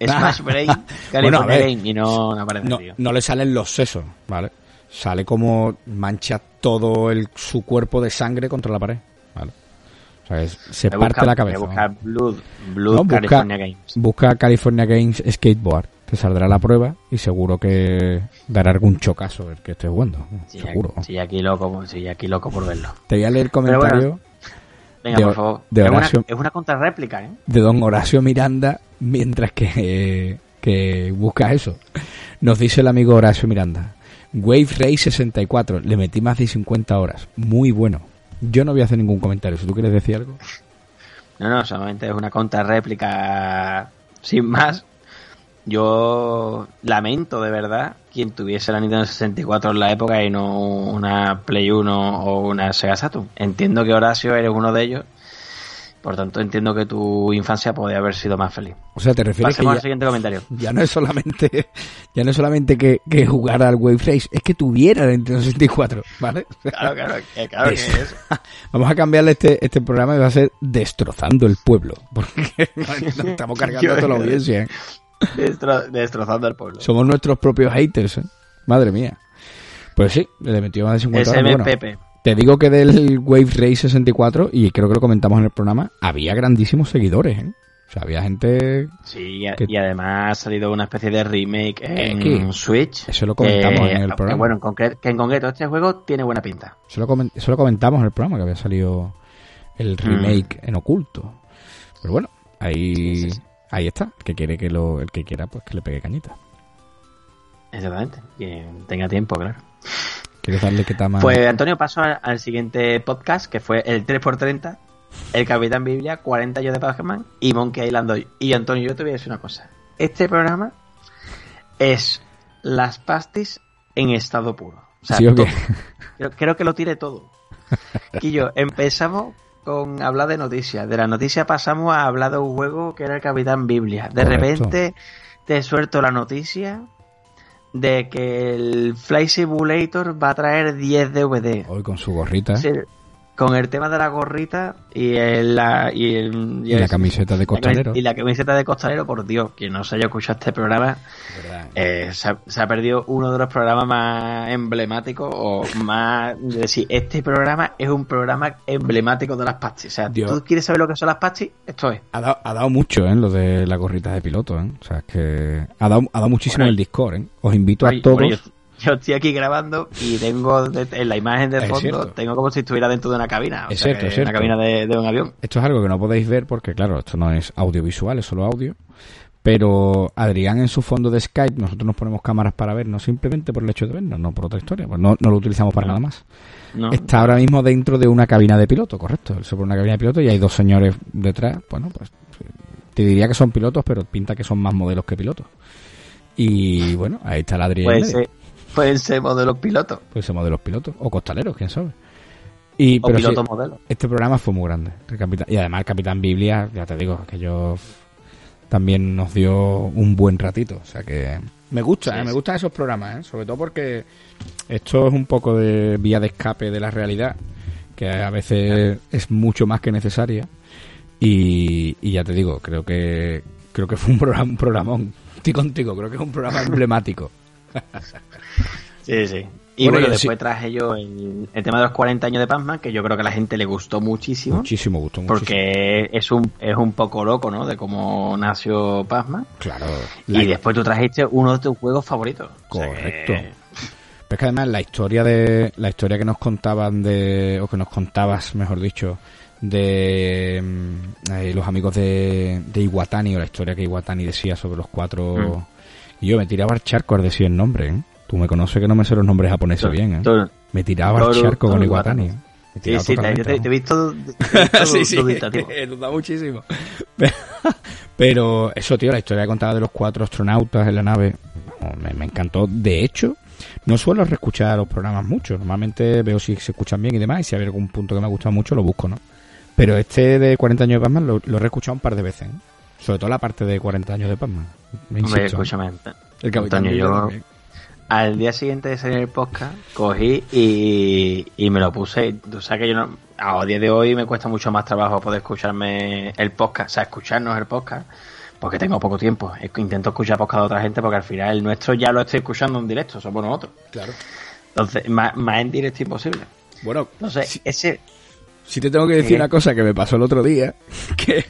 Smash Brain, [LAUGHS] Bueno. Game y no, no aparece, No, tío. no le salen los sesos, ¿vale? Sale como mancha todo el, su cuerpo de sangre contra la pared, ¿vale? O sea, es- se parte la cabeza. a buscar Blood, Blood No, busca- California Games. Busca California Games Skateboard. Te saldrá la prueba y seguro que dará algún chocazo el que esté jugando. Sí, seguro. Sí, aquí loco, sí, aquí loco por verlo. Te voy a leer el comentario Venga, De- por favor. de es, una, es una contrarréplica, ¿eh? de don Horacio Miranda mientras que, que busca eso. Nos dice el amigo Horacio Miranda. Wave Ray 64, le metí más de 50 horas. Muy bueno. Yo no voy a hacer ningún comentario. Si tú quieres decir algo. No, no, solamente es una contrarréplica sin más. Yo lamento de verdad quien tuviese la Nintendo 64 en la época y no una Play 1 o una Sega Saturn. Entiendo que Horacio eres uno de ellos Por tanto, entiendo que tu infancia podría haber sido más feliz. O sea, te refieres Pasemos que al siguiente comentario. [LAUGHS] ya, no es solamente ya no es solamente que, que jugara al Wave Race, es que tuviera el Nintendo 64, ¿vale? [LAUGHS] Claro, claro, que- claro que Eso. es. [LAUGHS] Vamos a cambiarle este, este programa y va a ser Destrozando el Pueblo, porque nos estamos cargando a toda la audiencia. ¿eh? Destro- destrozando el pueblo. Somos nuestros propios haters, ¿eh? Madre mía. Pues sí, le metió más de 50 horas. Bueno, te digo que del Wave Race 64, y creo que lo comentamos en el programa, había grandísimos seguidores, ¿eh? O sea, había gente... Sí, y, a- que- y además ha salido una especie de remake en que- Switch. Eso lo comentamos en el programa. Bueno, en concreto, que en concreto este juego tiene buena pinta. Eso lo, comen- eso lo comentamos en el programa, que había salido el remake en oculto. Pero bueno, ahí, Sí, sí, sí. Ahí está. El que quiere que lo, el que quiera, pues que le pegue cañita. Exactamente. Quien tenga tiempo, claro. ¿Quieres darle que tama? Pues Antonio pasó al, al siguiente podcast, que fue el 3x30, el Capitán Biblia, 40 años de Pac-Man y Monkey Island 2. Y Antonio, yo te voy a decir una cosa. Este programa es las pastis en estado puro. O sea, ¿Sí. Creo, creo que lo tiene todo. [LAUGHS] Quillo, empezamos con hablar de noticias. De la noticia pasamos a hablar de un juego que era el Capitán Biblia. De Correcto. repente te suelto la noticia de que el Fly Simulator va a traer 10 DVD. Hoy con su gorrita ¿eh? Sí, con el tema de la gorrita y, el, la, y, el- y la el- camiseta de costalero. Y la camiseta de costalero, por Dios, quien no se haya escuchado este programa, ¿verdad? eh, se, ha, se ha perdido uno de los programas más emblemáticos o más de decir, este programa es un programa emblemático de las pastis. O sea, Dios. ¿tú quieres saber lo que son las pastis? Esto es. Ha dado, ha dado mucho, ¿eh? Lo de las gorritas de piloto, ¿eh? O sea, es que ha dado, ha dado muchísimo Bueno, el Discord, ¿eh? Os invito a Oye, todos. Yo, estoy aquí grabando y tengo en la imagen de fondo, tengo como si estuviera dentro de una cabina. Es cierto, es cierto. Una cabina de, de un avión. Esto es algo que no podéis ver porque, claro, esto no es audiovisual, es solo audio. Pero Adrián en su fondo de Skype, nosotros nos ponemos cámaras para vernos simplemente por el hecho de vernos, no por otra historia. Pues no, no lo utilizamos para No. nada más. ¿no? Está ahora mismo dentro de una cabina de piloto, correcto. Pone una cabina de piloto y hay dos señores detrás. Bueno, pues te diría que son pilotos, pero pinta que son más modelos que pilotos. Y bueno, ahí está el Adrián. Ser, pueden ser modelos pilotos Pues somos de los pilotos. O costaleros, quién sabe. Y, o pero sí, pilotos modelos. este programa fue muy grande. El Capitán- y además el Capitán Biblia, ya te digo, que yo también nos dio un buen ratito. O sea que me gusta, Sí, ¿eh? me gustan esos programas, ¿eh? sobre todo porque esto es un poco de vía de escape de la realidad, que a veces es mucho más que necesaria. Y, y ya te digo, creo que creo que fue un programa, un programón. Estoy contigo, creo que es un programa [LAUGHS] emblemático. Sí, sí. Y Bueno, después sí. traje yo el, el tema de los 40 años de Pac-Man, que yo creo que a la gente le gustó muchísimo. Muchísimo muchísimo. Porque es un, es un poco loco, ¿no? De cómo nació Pac-Man. Claro. Y después tú trajiste uno de tus juegos favoritos. O sea Correcto. que- Pero es que además la historia de la historia que nos contaban de o que nos contabas, mejor dicho, de mm, eh, los amigos de, de Iwatani o la historia que Iwatani decía sobre los cuatro Mm. Y yo me tiraba al charco al decir el nombre, ¿eh? Tú me conoces que no me sé los nombres japoneses bien, ¿eh? Me tiraba al charco con Iwatani. Sí, [LAUGHS] te, he visto, sí, sí, [LAUGHS] muchísimo. [LAUGHS] Pero eso, tío, la historia que contaba de los cuatro astronautas en la nave, me, me encantó. De hecho, no suelo reescuchar los programas mucho. Normalmente veo si se escuchan bien y demás, y si hay algún punto que me ha gustado mucho, lo busco, ¿no? Pero este de 40 años de Batman lo, lo he reescuchado un par de veces, ¿eh? Sobre todo la parte de 40 años de Batman. Me Hombre. El Capitán Antonio, yo también. al día siguiente de salir el podcast, cogí y, y me lo puse. Tú sabes que yo no, a día de hoy me cuesta mucho más trabajo poder escucharme el podcast, o sea, escucharnos el podcast, porque tengo poco tiempo. Intento escuchar podcast de otra gente porque al final el nuestro ya lo estoy escuchando en directo, somos nosotros. Claro. Entonces, más, más en directo imposible. Bueno, No sé, si, ese. si te tengo que decir ¿Qué? una cosa que me pasó el otro día, [LAUGHS] que,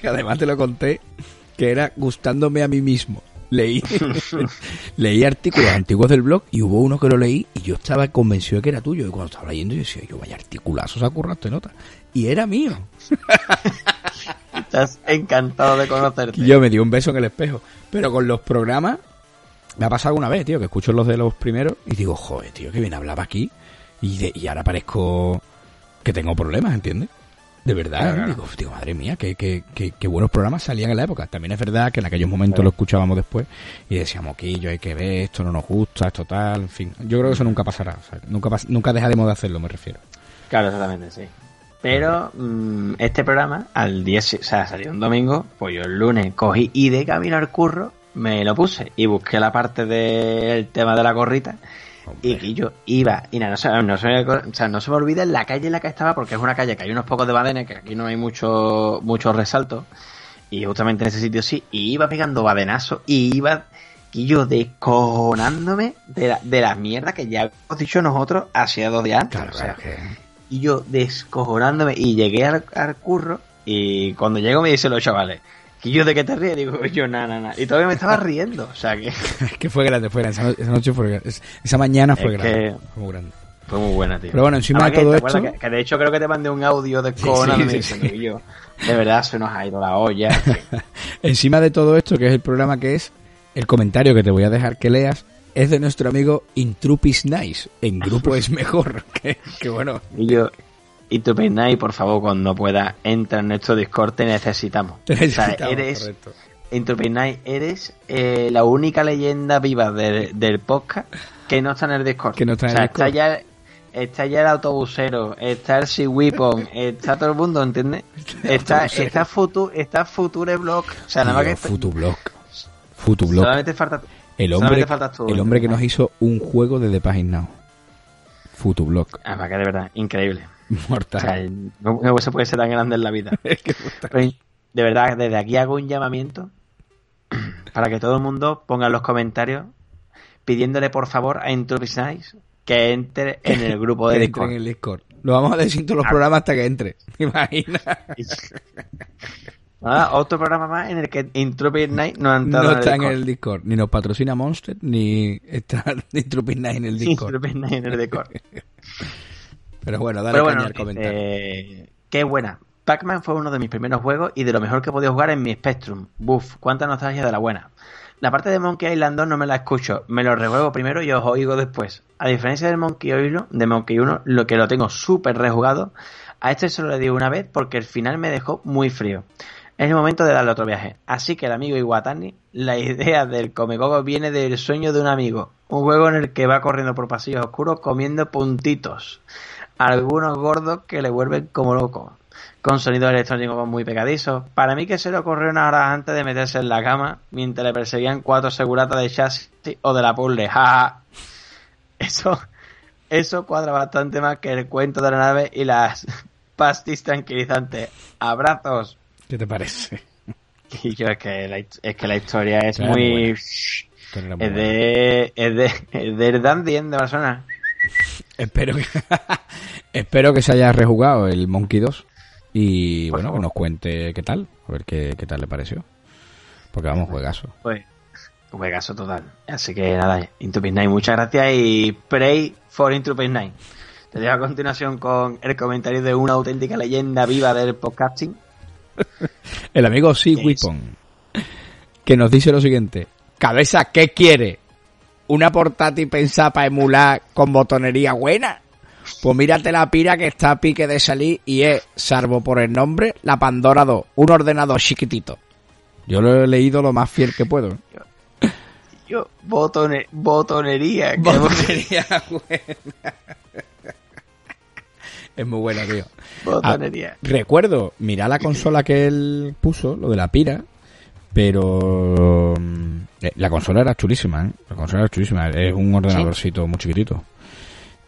que además te lo conté, que era gustándome a mí mismo. Leí, [LAUGHS] leí artículos antiguos del blog y hubo uno que lo leí y yo estaba convencido de que era tuyo. Y cuando estaba leyendo yo decía, yo vaya articulazo se ha currado este nota. Y era mío. [LAUGHS] Estás encantado de conocerte. Yo me di un beso en el espejo. Pero con los programas, me ha pasado alguna vez, tío, que escucho los de los primeros y digo, joder, tío, que bien hablaba aquí. Y, de- y ahora parezco que tengo problemas, ¿entiendes? De verdad, digo, digo, madre mía, qué, qué, qué, qué buenos programas salían en la época. También es verdad que en aquellos momentos Claro. lo escuchábamos después y decíamos, yo hay que ver, esto no nos gusta, esto tal, en fin. Yo creo que eso nunca pasará. o sea, nunca, pas- nunca dejaremos de hacerlo, me refiero. Claro, exactamente, sí. Pero mm, este programa, al día, o sea, salió un domingo, pues yo el lunes cogí y de camino al curro me lo puse y busqué la parte del tema de la gorrita y que yo iba, y nada, no se, no, se, o sea, no se me olvida en la calle en la que estaba, porque es una calle que hay unos pocos de badenes, que aquí no hay mucho, mucho resalto, y justamente en ese sitio sí, y iba pegando badenazos, y iba, y yo descojonándome de la, de la mierda que ya hemos dicho nosotros hacia dos días antes. Claro, o sea, que- y yo descojonándome, y llegué al, al curro, y cuando llego me dicen los chavales, que yo de qué te ríes, digo yo nada, nada. Y todavía me estaba riendo, o sea que Es [LAUGHS] que fue grande, fue grande. Esa, no- esa noche fue Esa mañana fue Es grande. que- Fue muy grande. fue muy buena, tío. Pero bueno, encima de todo que, ¿te acuerdas esto- Que, que de hecho creo que te mandé un audio de Conan sí, sí, yo, de verdad se nos ha ido la olla. [LAUGHS] Encima de todo esto, que es el programa que es, el comentario que te voy a dejar que leas es de nuestro amigo Intrupis Nice. En grupo [LAUGHS] es mejor. que, que bueno. y yo, y tu por favor, cuando pueda, entra en nuestro Discord, te necesitamos. Te [LAUGHS] O sea, necesitamos, eres, correcto. eres eh, la única leyenda viva del, del podcast que no está en el Discord. Que no está en o sea, el Discord. Está ya, está ya el autobusero, está el Sea Weapon, [LAUGHS] está todo el mundo, ¿entiendes? Está, está, Futu, está Future Block. O sea, nada más que Futublock. Futublock. solamente falta El hombre, solamente faltas tú, el hombre que ¿no? nos hizo un juego de The Pagin Now. Futublock. Además que de verdad, increíble. O sea, Mortal. no, no se puede ser tan grande en la vida. [LAUGHS] Pero, de verdad, desde aquí hago un llamamiento [CLEARS THROAT] para que todo el mundo ponga en los comentarios pidiéndole por favor a Intropis Nice que entre en el grupo de Que entre Discord. en el Discord. Lo vamos a decir todos los Ah. programas hasta que entre. [LAUGHS] ¿Te imaginas? Nada, [LAUGHS] otro programa más en el que Intropis Nice no ha entrado No en el está en el Discord. Ni nos patrocina Monster, ni está Intrupis Nice en el Discord. En el Discord. Pero bueno, dale Pero caña bueno, al comentario. eh, qué buena. Pac-Man fue uno de mis primeros juegos y de lo mejor que he podido jugar en mi Spectrum. Buf, cuánta nostalgia de la buena. La parte de Monkey Island 2 no me la escucho, me lo rejuego primero y os oigo después. A diferencia del Monkey 1, de Monkey 1, lo que lo tengo súper rejugado, a este solo le di una vez porque el final me dejó muy frío. Es el momento de darle otro viaje. Así que el amigo Iwatani, la idea del Comegogo viene del sueño de un amigo. Un juego en el que va corriendo por pasillos oscuros comiendo puntitos. Algunos gordos que le vuelven como loco. Con sonidos electrónicos muy pegadizos. Para mí que se le ocurrió una hora antes de meterse en la cama mientras le perseguían cuatro seguratas de chasis o de la puzzle. Jaja. Eso, eso cuadra bastante más que el cuento de la nave y las [LAUGHS] pastis tranquilizantes. Abrazos. ¿Qué te parece? [LAUGHS] Y yo es que la, es que la historia es muy Es de, es de, es del Dandy de Barcelona. Espero que, [LAUGHS] espero que se haya rejugado el Monkey 2 y bueno, que nos cuente qué tal, a ver qué, qué tal le pareció. Porque vamos, juegazo. Pues, juegazo total. Así que nada, Intupis Night, muchas gracias y pray for Intupis Night. Te dejo a continuación con el comentario de una auténtica leyenda viva del podcasting. [LAUGHS] El amigo Sea ¿Qué es? Weapon, que nos dice lo siguiente. Cabeza, ¿qué quiere? ¿Una portátil pensada para emular con botonería buena? Pues mírate la pira que está a pique de salir y es, salvo por el nombre, la Pandora 2, un ordenador chiquitito. Yo lo he leído lo más fiel que puedo. Yo, botone, botonería. Botonería [LAUGHS] buena. Es muy buena, tío. botonería. Ah, recuerdo, mira la consola que él puso, lo de la pira, pero mm, eh, la consola era chulísima, ¿eh? La consola era chulísima, es un ordenadorcito muy chiquitito.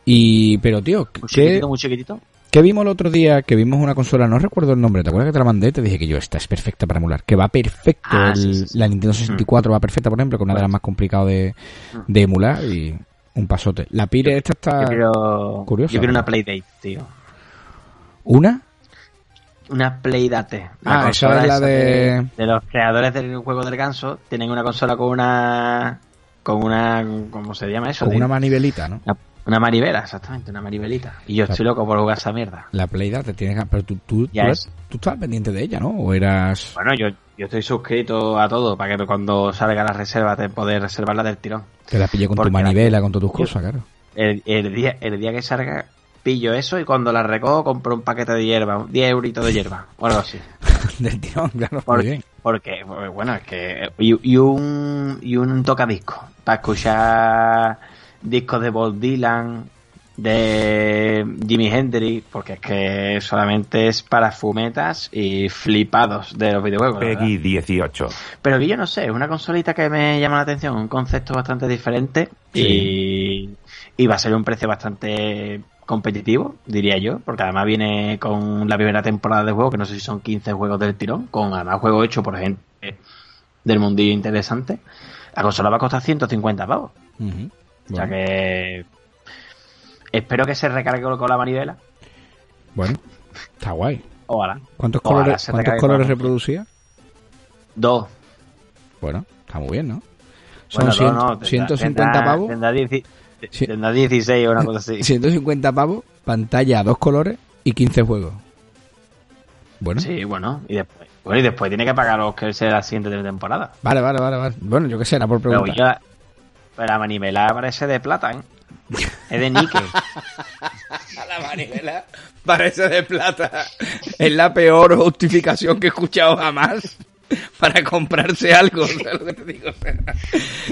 Y, pero tío, Muy ¿qué, chiquitito, muy chiquitito. qué vimos el otro día? Que vimos una consola, no recuerdo el nombre, ¿te acuerdas que te la mandé? Te dije que yo, esta es perfecta para emular, que va perfecto, Ah, el- sí, sí, sí. la Nintendo 64 va perfecta, por ejemplo, que es una de las más complicadas de, de emular y un pasote. La pira esta está... Yo quiero, curiosa, yo una Playdate, tío. ¿Una? Una Playdate. Ah, esa es la esa de- de los creadores del juego del ganso. Tienen una consola con una... Con una... ¿Cómo se llama eso? Con tío? una manivelita, ¿no? Una, una maribela, exactamente, una maribelita. Y yo estoy loco por jugar esa mierda. La Playdate te tienes que... Pero tú, tú, Ya tú, es. tú estabas pendiente de ella, ¿no? ¿O eras...? Bueno, yo, yo estoy suscrito a todo para que cuando salga la reserva te poder reservarla del tirón. Te la pillé con tu Porque manivela, con todas tus cosas, claro. El, el día, el día que salga, pillo eso y cuando la recojo compro un paquete de hierba, 10 euritos de hierba o algo así. [LAUGHS] Del tirón, claro. Muy Porque, bien. porque bueno, es que. Y, y un, y un tocadisco para escuchar discos de Bob Dylan, de Jimi Hendrix, porque es que solamente es para fumetas y flipados de los videojuegos. Peggy verdad. 18. Pero que yo no sé, es una consolita que me llama la atención, un concepto bastante diferente y, y va a ser un precio bastante competitivo, diría yo, porque además viene con la primera temporada de juego, que no sé si son 15 juegos del tirón, con además juegos hechos por gente del mundillo interesante. La consola va a costar 150 pavos. O sea que espero que se recargue con la manivela. bueno, está guay. Ojalá. ¿Cuántos Ojalá colores, se ¿cuántos colores reproducía? Dos. Bueno, está muy bien, ¿no? Son Bueno, cien- no, no, tendrá- 150 tendrá- pavos. Tendrá, dieci- tendrá 16 o una cosa así. [LAUGHS] 150 pavos, pantalla a dos colores y 15 juegos. Bueno, Sí, bueno, y después, bueno, y después tiene que pagar los que sea la siguiente temporada. vale, vale, vale, vale. Bueno, yo qué sé, era por Pero, preguntar. Pero [LAUGHS] la manivela parece de plata, ¿eh? Es de níquel. La manivela parece de plata. Es la peor justificación que he escuchado jamás para comprarse algo. [LAUGHS] ¿sabes lo que te digo?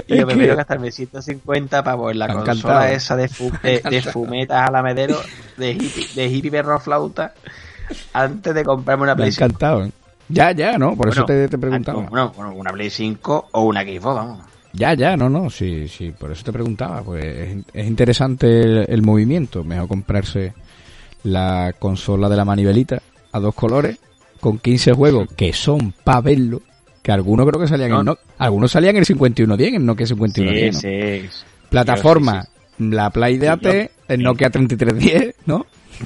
y yo Es prefiero que- gastarme 150 pavos en la Me consola esa de, fu- de, de fumetas a la medero, de hippie, de hippie perro flauta, antes de comprarme una Me ha Play 5. encantado. ¿eh? Ya, ya, ¿no? Por eso Bueno, te, te preguntaba. Bueno, bueno, una Play 5 o una Xbox, vamos. Ya, ya, no, no, sí, sí, por eso te preguntaba. Pues es, es interesante el, el movimiento. Mejor comprarse la consola de la manivelita a dos colores con 15 juegos que son para verlo. Que algunos creo que salían en No. no, algunos salían en el 5110, en Nokia 5110, Sí, ¿no? sí. Plataforma, Sí, la Play de AT, el Nokia 3310, ¿no? [LAUGHS]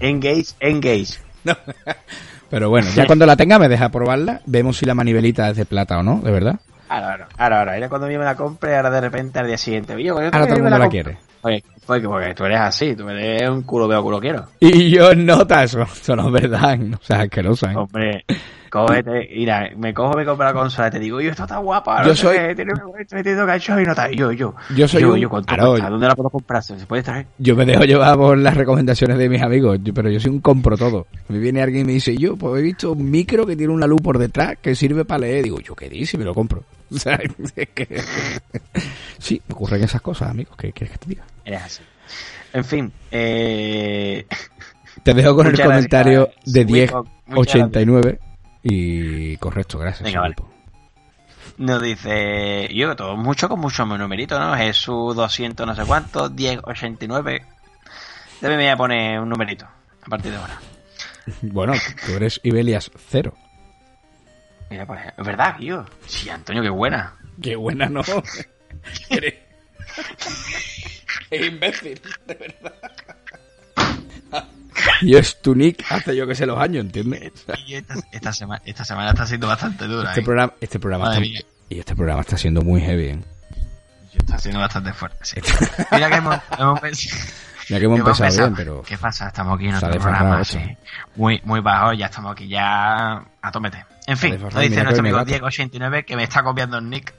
Engage, engage. [LAUGHS] pero bueno, ya cuando la tenga me deja probarla, vemos si la manivelita es de plata o no, de verdad. Ahora, ahora, ahora, ahora, era cuando yo me la compre, ahora de repente al día siguiente. Yo, yo Ahora todo el me mundo la compro. quiere. Oye, fue que porque tú eres así, tú eres un culo veo, culo quiero. Y yo nota eso, eso no es verdad, ¿no? [LAUGHS] o sea, asquerosa, ¿eh? Hombre, cógete, mira, me cojo, me compro la consola y te digo, yo, esto está guapa, Yo soy- metiendo cacho y no está, yo, yo. Yo soy yo, un- yo, ¿Dónde la puedo comprar? ¿Se puede traer? Yo me dejo llevar por las recomendaciones de mis amigos, pero yo soy un compro todo. Me viene alguien y me dice, yo pues he visto un micro que tiene una luz por detrás que sirve para leer. Digo, yo qué dice, me lo compro. [LAUGHS] O sea, es que... Sí, me ocurren esas cosas, amigos, ¿qué quieres que te diga? Eres así. En fin, eh... Te dejo con Muchas el comentario gracias, de Wico, muchas 1089 y correcto, gracias. Venga, vale. Filipo. Nos dice, yo todo mucho con mucho numerito, ¿no? Jesús 200 no sé cuánto, 1089. Debe me voy a poner un numerito a partir de ahora. Bueno, tú eres Ibelias cero. Mira, pues, es verdad, tío. Sí, Antonio, qué buena. Qué buena no. [LAUGHS] Eres... Es imbécil, de verdad. Y es tu nick hace yo que sé los años, ¿entiendes? [LAUGHS] Y esta, esta semana, esta semana está siendo bastante dura. Este ¿eh? programa, este programa Madre está, mía. y este programa está siendo muy heavy. ¿eh? Está siendo bastante fuerte, sí. Mira que hemos, hemos pensado. [LAUGHS] Ya que hemos empezado pensado, bien, pero ¿Qué pasa? Estamos aquí en otro programa así, muy, muy bajo, ya estamos aquí ya a tomete. En fin, nos desfarrado, dice mira nuestro amigo gato. Diego89 que me está copiando el nick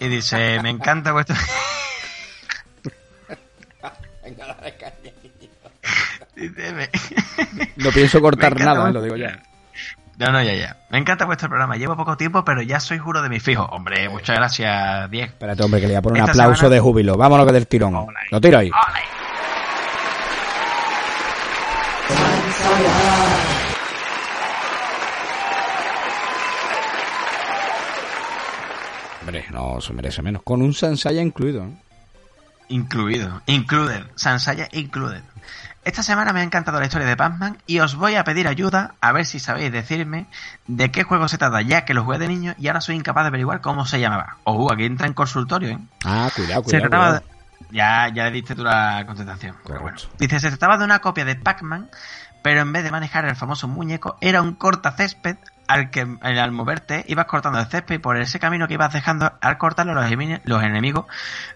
y dice, me encanta vuestro... [LAUGHS] [LAUGHS] No pienso cortar nada, ¿eh? vuestro- lo digo ya. No, no, ya, ya. Me encanta vuestro programa. Llevo poco tiempo, pero ya soy juro de mis fijos. Hombre, muchas gracias, Diego. Espérate, hombre, que le voy a poner un aplauso semana- de júbilo. Vámonos que del tirón. Ole. Lo tiro ahí. No se merece menos. Con un Sansaya incluido. Incluido. Included. Sansaya included. Esta semana me ha encantado la historia de Pac-Man y os voy a pedir ayuda a ver si sabéis decirme de qué juego se trata, ya que lo jugué de niño y ahora soy incapaz de averiguar cómo se llamaba. Ojo, aquí entra en consultorio, ¿eh? Ah, cuidado, Se cuidado. trataba cuidado. de- Ya, ya le diste tú la contestación. Pero bueno. Dice, se trataba de una copia de Pac-Man, pero en vez de manejar el famoso muñeco, era un cortacésped al que eh, al moverte ibas cortando el césped y por ese camino que ibas dejando, al cortarlo los, enemi- los enemigos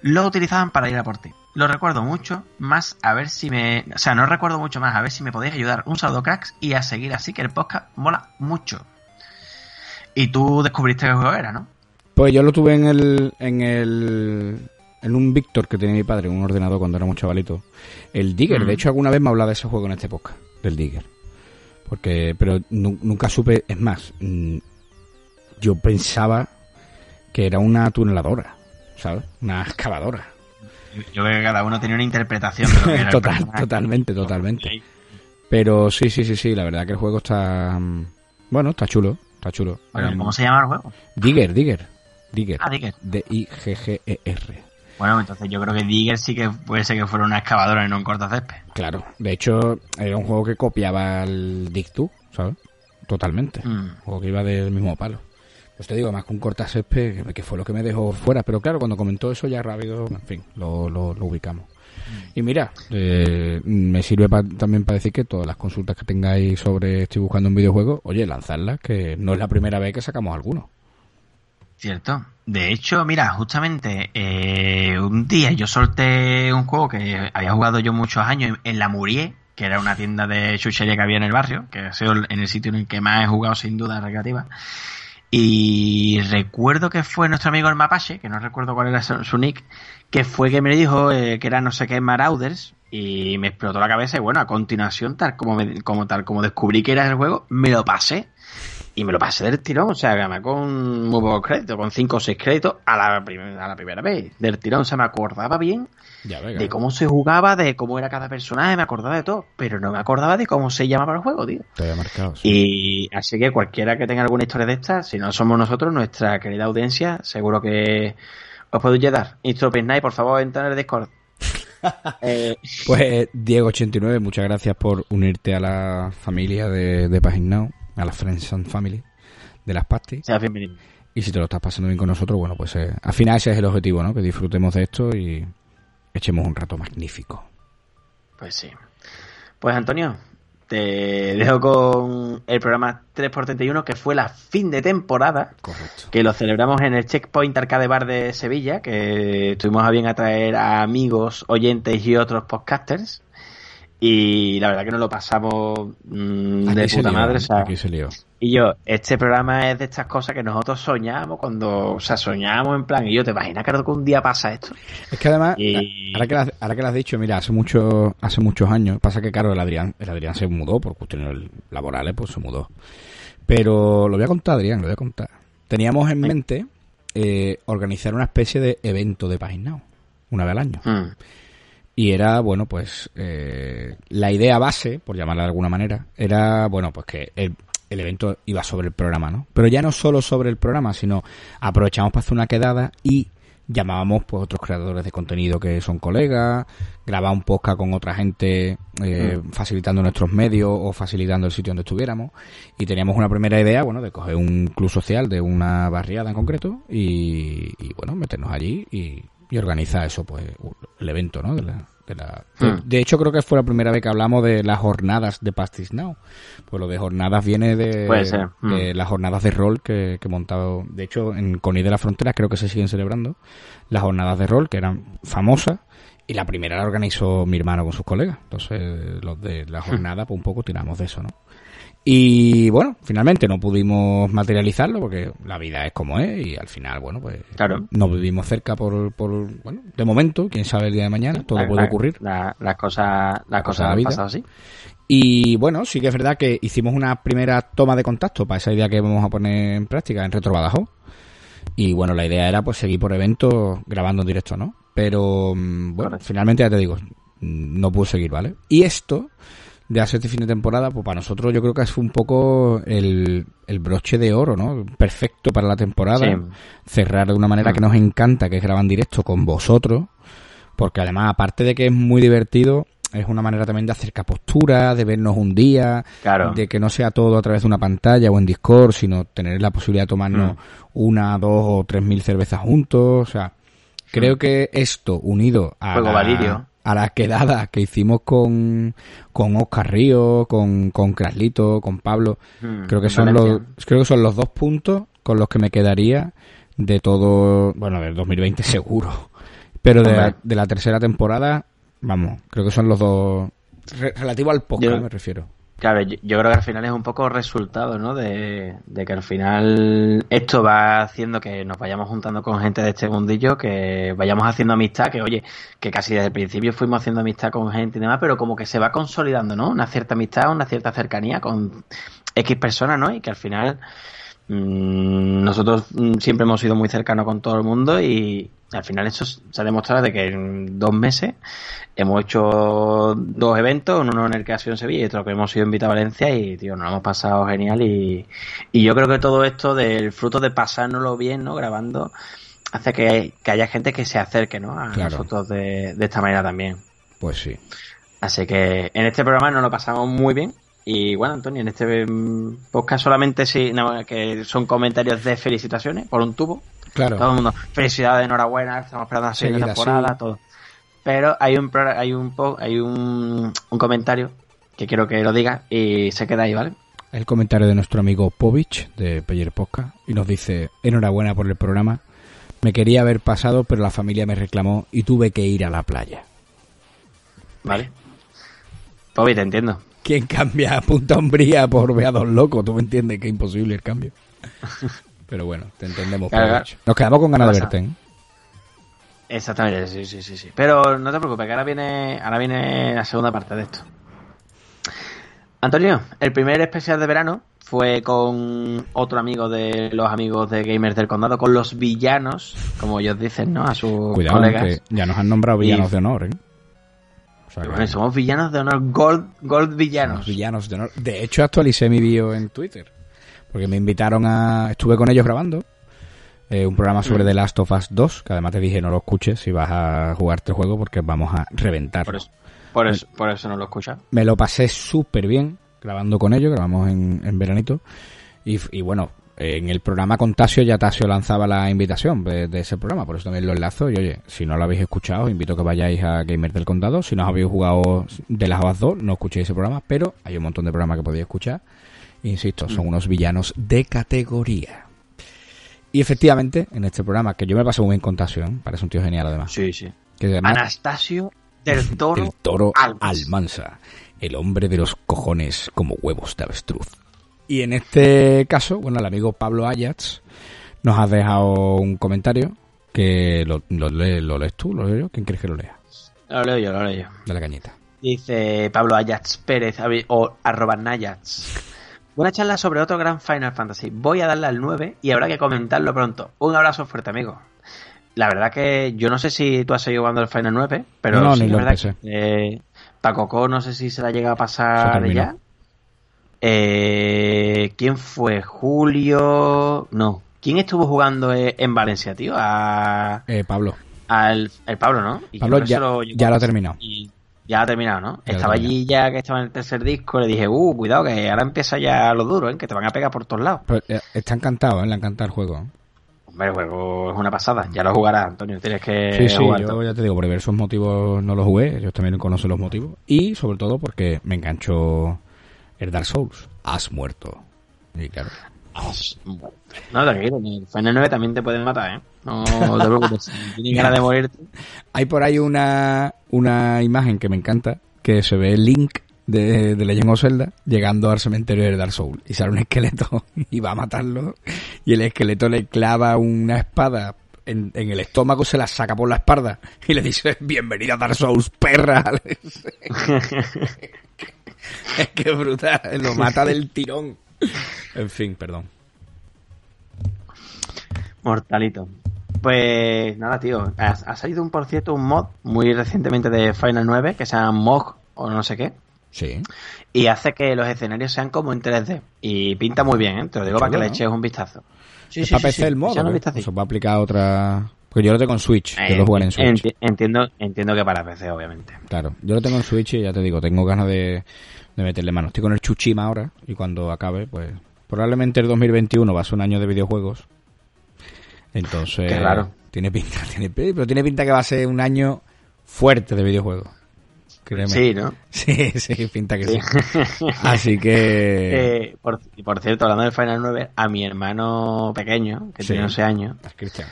lo utilizaban para ir a por ti. Lo recuerdo mucho, más a ver si me... O sea, no recuerdo mucho más, a ver si me podéis ayudar. Un saludo cracks y a seguir así, que el podcast mola mucho. Y tú descubriste qué juego era, ¿no? Pues yo lo tuve en el, en el, en un Victor que tenía mi padre, en un ordenador cuando era un chavalito. El Digger, Mm. de hecho alguna vez me ha hablado de ese juego en este podcast, del Digger. Porque, pero nu- nunca supe, es más, mm, yo pensaba que era una tuneladora, ¿sabes? Una excavadora. Yo creo que cada uno tenía una interpretación. [LAUGHS] Total, totalmente, totalmente. Pero sí, sí, sí, sí, la verdad que el juego está... Mm, bueno, está chulo, está chulo. ¿Cómo se llama el juego? Digger, Digger. Digger. Ah, Digger. D-I-G-G-E-R. Bueno, entonces yo creo que Digger sí que puede ser que fuera una excavadora y no un cortacésped. Claro, de hecho era un juego que copiaba el Dig ¿sabes? Totalmente. Mm. Un juego que iba del mismo palo. Pues te digo, más que un cortacésped, que fue lo que me dejó fuera. Pero claro, cuando comentó eso ya rápido, en fin, lo, lo, ubicamos. Y mira, eh, me sirve también para decir que todas las consultas que tengáis sobre estoy buscando un videojuego, oye, lanzadlas, que no es la primera vez que sacamos alguno. Cierto. De hecho, mira, justamente eh, un día yo solté un juego que había jugado yo muchos años en, La Murie, que era una tienda de chuchería que había en el barrio, que ha sido en el sitio en el que más he jugado sin duda recreativa. Y recuerdo que fue nuestro amigo el Mapache, que no recuerdo cuál era su, nick, que fue que me dijo eh, que era no sé qué Marauders, y me explotó la cabeza y bueno, a continuación, tal como, como tal como descubrí que era el juego, me lo pasé y me lo pasé del tirón, o sea, gané con muy pocos créditos, con 5 o 6 créditos a la, primera, a la primera vez. Del tirón, o sea, me acordaba bien de cómo se jugaba, de cómo era cada personaje, me acordaba de todo, pero no me acordaba de cómo se llamaba el juego, tío. Te había marcado. Y así que cualquiera que tenga alguna historia de esta, si no somos nosotros, nuestra querida audiencia, seguro que os podéis llegar. Instropis Night, por favor, entra en el Discord. [LAUGHS] eh... Pues Diego89, muchas gracias por unirte a la familia de, de Now a la Friends and Family de las pastis. bienvenido. Y si te lo estás pasando bien con nosotros, bueno, pues eh, al final ese es el objetivo, ¿no? Que disfrutemos de esto y echemos un rato magnífico. Pues sí. Pues Antonio, te dejo con el programa 3x31, que fue la fin de temporada. Correcto. Que lo celebramos en el Checkpoint Arcade Bar de Sevilla, que estuvimos a bien a traer a amigos, oyentes y otros podcasters. Y la verdad que nos lo pasamos mm, de puta madre. Y yo, este programa es de estas cosas que nosotros soñamos cuando, o sea, soñamos en plan, y yo te imaginas que un día pasa esto. Es que además, ahora, que lo, ahora que has dicho, mira, hace mucho, hace muchos años, pasa que claro, el Adrián, el Adrián se mudó por cuestiones laborales, pues se mudó. Pero lo voy a contar, Adrián, lo voy a contar. Teníamos en mente eh, organizar una especie de evento de Paginao, una vez al año. Hmm. Y era, bueno, pues eh, la idea base, por llamarla de alguna manera, era, bueno, pues que el, evento iba sobre el programa, ¿no? Pero ya no solo sobre el programa, sino aprovechamos para hacer una quedada y llamábamos pues otros creadores de contenido que son colegas, grababa un podcast con otra gente eh, mm. facilitando nuestros medios o facilitando el sitio donde estuviéramos y teníamos una primera idea, bueno, de coger un club social de una barriada en concreto y, y bueno, meternos allí y y organiza eso, pues, el evento, ¿no? De, la, de, la, hmm. de, hecho, creo que fue la primera vez que hablamos de las jornadas de Pastis Now. Pues lo de jornadas viene de, de hmm. las jornadas de rol que, que he montado. De hecho, en Coni de la Frontera creo que se siguen celebrando las jornadas de rol, que eran famosas. Y la primera la organizó mi hermano con sus colegas. Entonces, los de la hmm. jornada, pues un poco tiramos de eso, ¿no? Y bueno, finalmente no pudimos materializarlo porque la vida es como es y al final, bueno, pues claro. no vivimos cerca por, por, bueno, de momento, quién sabe el día de mañana, todo puede ocurrir. las cosas, las cosas han pasado así. Y bueno, sí que es verdad que hicimos una primera toma de contacto para esa idea que vamos a poner en práctica en Retro Badajoz. Y bueno, la idea era pues seguir por eventos grabando en directo, ¿no? Pero mm, bueno, finalmente ya te digo, mm, no pude seguir, ¿vale? Y esto de hacer este fin de temporada, pues para nosotros yo creo que es un poco el, el broche de oro, ¿no? Perfecto para la temporada. Cerrar de una manera que mm. nos encanta, que es grabar en directo con vosotros. Porque además, aparte de que es muy divertido, es una manera también de acercar postura, de vernos un día, de que no sea todo a través de una pantalla o en Discord, sino tener la posibilidad de tomarnos mm. una, dos o tres mil cervezas juntos. O sea, creo mm. que esto unido a... Juego Valirio a las quedadas que hicimos con, con Oscar Río, con, con Craslito, con Pablo. Hmm, creo que son los, creo que son los dos puntos con los que me quedaría de todo, bueno, del 2020 [LAUGHS] seguro. Pero de, la, de la tercera temporada, vamos, creo que son los dos, relativo al podcast me refiero. Claro, yo, creo que al final es un poco resultado, ¿no? De, que al final esto va haciendo que nos vayamos juntando con gente de este mundillo, que vayamos haciendo amistad, que oye, que casi desde el principio fuimos haciendo amistad con gente y demás, pero como que se va consolidando, ¿no? Una cierta amistad, una cierta cercanía con X personas, ¿no? Y que al final mmm, nosotros siempre hemos sido muy cercanos con todo el mundo y, Al final eso se ha demostrado de que en dos meses hemos hecho dos eventos, uno en el que ha sido en Sevilla y otro que hemos sido en Vita Valencia y, tío, nos hemos pasado genial y, y yo creo que todo esto del fruto de pasárnoslo bien, ¿no? Grabando, hace que, que haya gente que se acerque, ¿no? A Claro. nosotros de, de esta manera también. Pues sí. Así que en este programa nos lo pasamos muy bien. Y bueno, Antonio, en este podcast solamente sí, no, que son comentarios de felicitaciones por un tubo. Claro. Todo el mundo, felicidades, enhorabuena, estamos esperando la siguiente temporada, todo. Pero hay un hay un hay un, un comentario que quiero que lo diga y se queda ahí, ¿vale? El comentario de nuestro amigo Povich de Peyer Podcast y nos dice, enhorabuena por el programa. Me quería haber pasado, pero la familia me reclamó y tuve que ir a la playa. ¿Vale? Pobi, te entiendo. ¿Quién cambia a Punta Umbría por Veados Locos? Tú me entiendes que es imposible el cambio. [LAUGHS] Pero bueno, te entendemos, Claro, Povich. Nos quedamos con ganas de verte. ¿eh? Exactamente, sí, sí, sí, sí. Pero no te preocupes, que ahora viene, ahora viene la segunda parte de esto. Antonio, el primer especial de verano fue con otro amigo de los amigos de Gamers del Condado, con los villanos, como ellos dicen, ¿no? A sus Cuidado, colegas. que ya nos han nombrado Y- villanos de honor. ¿eh? O sea, Y que bueno, somos villanos de honor, Gold, Gold villanos. somos villanos de honor. De hecho, actualicé mi vídeo en Twitter. Porque me invitaron a... Estuve con ellos grabando eh, un programa sobre. The Last of Us 2, que además te dije no lo escuches si vas a jugarte el juego porque vamos a reventarlo. Por eso, por eso, por eso no lo escucha. Me lo pasé súper bien grabando con ellos, grabamos en, en veranito. Y, y bueno, en el programa con Tasio ya Tasio lanzaba la invitación de, de ese programa, por eso también lo enlazo. Y oye, si no lo habéis escuchado, os invito a que vayáis a Gamers del Condado. Si no os habéis jugado de las Us 2, no escuchéis ese programa, pero hay un montón de programas que podéis escuchar. Insisto, son unos villanos de categoría. Y efectivamente, en este programa, que yo me pasé muy bien con Tasio, ¿eh? parece un tío genial además. Sí, sí. Que además- Anastasio del [LAUGHS] Toro. el toro Almas. Almansa, el hombre de los cojones como huevos de avestruz. Y en este caso, bueno, el amigo Pablo Ayats nos ha dejado un comentario que lo, lo, lee- lo lees tú, lo leo yo, ¿quién crees que lo lea? Lo leo yo, lo leo yo. De la cañita. Dice Pablo Ayats Pérez o arroba Nayats. Buena charla sobre otro gran Final Fantasy. Voy a darle al 9 y habrá que comentarlo pronto. Un abrazo fuerte, amigo. La verdad que yo no sé si tú has seguido jugando el Final 9, pero No, sí ni lo verdad que eh, Paco Co no sé si se la llega a pasar ya. Eh, ¿Quién fue? Julio... No. ¿Quién estuvo jugando eh, en Valencia, tío? A... Eh, Pablo, Al el Pablo, ¿no? Y Pablo ya- lo ya lo ha terminado. Y ya ha terminado, ¿no? Ya ha estaba allí ya que estaba en el tercer disco, le dije, uh, cuidado, que ahora empieza ya lo duro, ¿eh? Que te van a pegar por todos lados. pues, eh, está encantado, ¿eh? le encanta el juego. Hombre, el juego es una pasada, ya lo jugarás, Antonio, tienes que Sí, sí, jugar yo todo. ya te digo, por diversos motivos no lo jugué, ellos también conocen los motivos. Y sobre todo porque me enganchó el Dark Souls. Has muerto. Y claro, No, tranquilo, en el Final 9 también te pueden matar, ¿eh? No te preocupes, [LAUGHS] tienes ganas de morirte. Hay por ahí una, una imagen que me encanta, que se ve Link de, de Legend of Zelda llegando al cementerio de Dark Souls y sale un esqueleto [LAUGHS] y va a matarlo y el esqueleto le clava una espada en, en el estómago, se la saca por la espalda y le dice, bienvenida a Dark Souls, perra. [LAUGHS] es que brutal, lo mata del tirón. En fin, perdón. Mortalito. Pues nada, tío. Ha, ha salido, un, por cierto, un mod muy recientemente de Final 9 que se llama Mog o no sé qué. Sí. Y hace que los escenarios sean como en 3D. Y pinta muy bien, ¿eh? Te lo digo para que le ¿no? eches un vistazo. Sí, ¿Es sí, para sí, PC sí. el ¿qué? vistacito. Eso va a aplicar a otra... Porque yo lo tengo en Switch, yo Eh, lo jugaré en Switch. enti- entiendo, entiendo que para PC, obviamente. Claro, yo lo tengo en Switch y ya te digo, tengo ganas de, de meterle mano. Estoy con el Chuchima ahora y cuando acabe, pues probablemente el 2021 va a ser un año de videojuegos. Entonces, Qué raro. tiene pinta, [LAUGHS] tiene, pero tiene pinta que va a ser un año fuerte de videojuegos. Créeme. Sí, ¿no? Sí, [LAUGHS] sí, pinta que sí. Sí. Así que... [LAUGHS] Eh, por, y por cierto, hablando del Final 9, a mi hermano pequeño, que Sí. tiene 11 años, Cristian.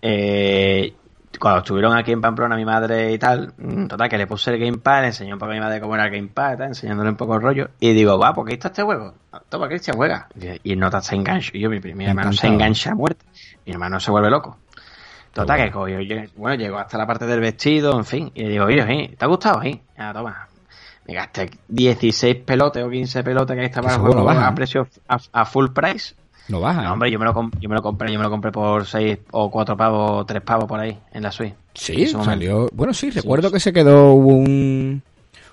eh, cuando estuvieron aquí en Pamplona mi madre y tal, mm, total, que le puse el Gamepad, le enseñó un poco a mi madre cómo era el Gamepad, tal, enseñándole un poco el rollo, y digo, va, ¿por qué está este juego? Toma, Cristian, juega. Y, y nota se engancha, y yo, mi, mi hermano se engancha a muerte, mi hermano se vuelve loco. Total, Qué que cogió, yo- bueno, llegó hasta la parte del vestido, en fin, y le digo, oye, ¿eh? ¿te ha gustado? Sí, ya, toma. Me gasté 16 pelotes o 15 pelotes que estaba Eso el bueno, juego a precio a, a full price. No baja. No, ¿eh? hombre, yo me lo, yo me lo compré, yo me lo compré por 6 o 4 pavos, 3 pavos por ahí, en la Switch. Sí, salió. Bueno, sí, recuerdo que se quedó. Un.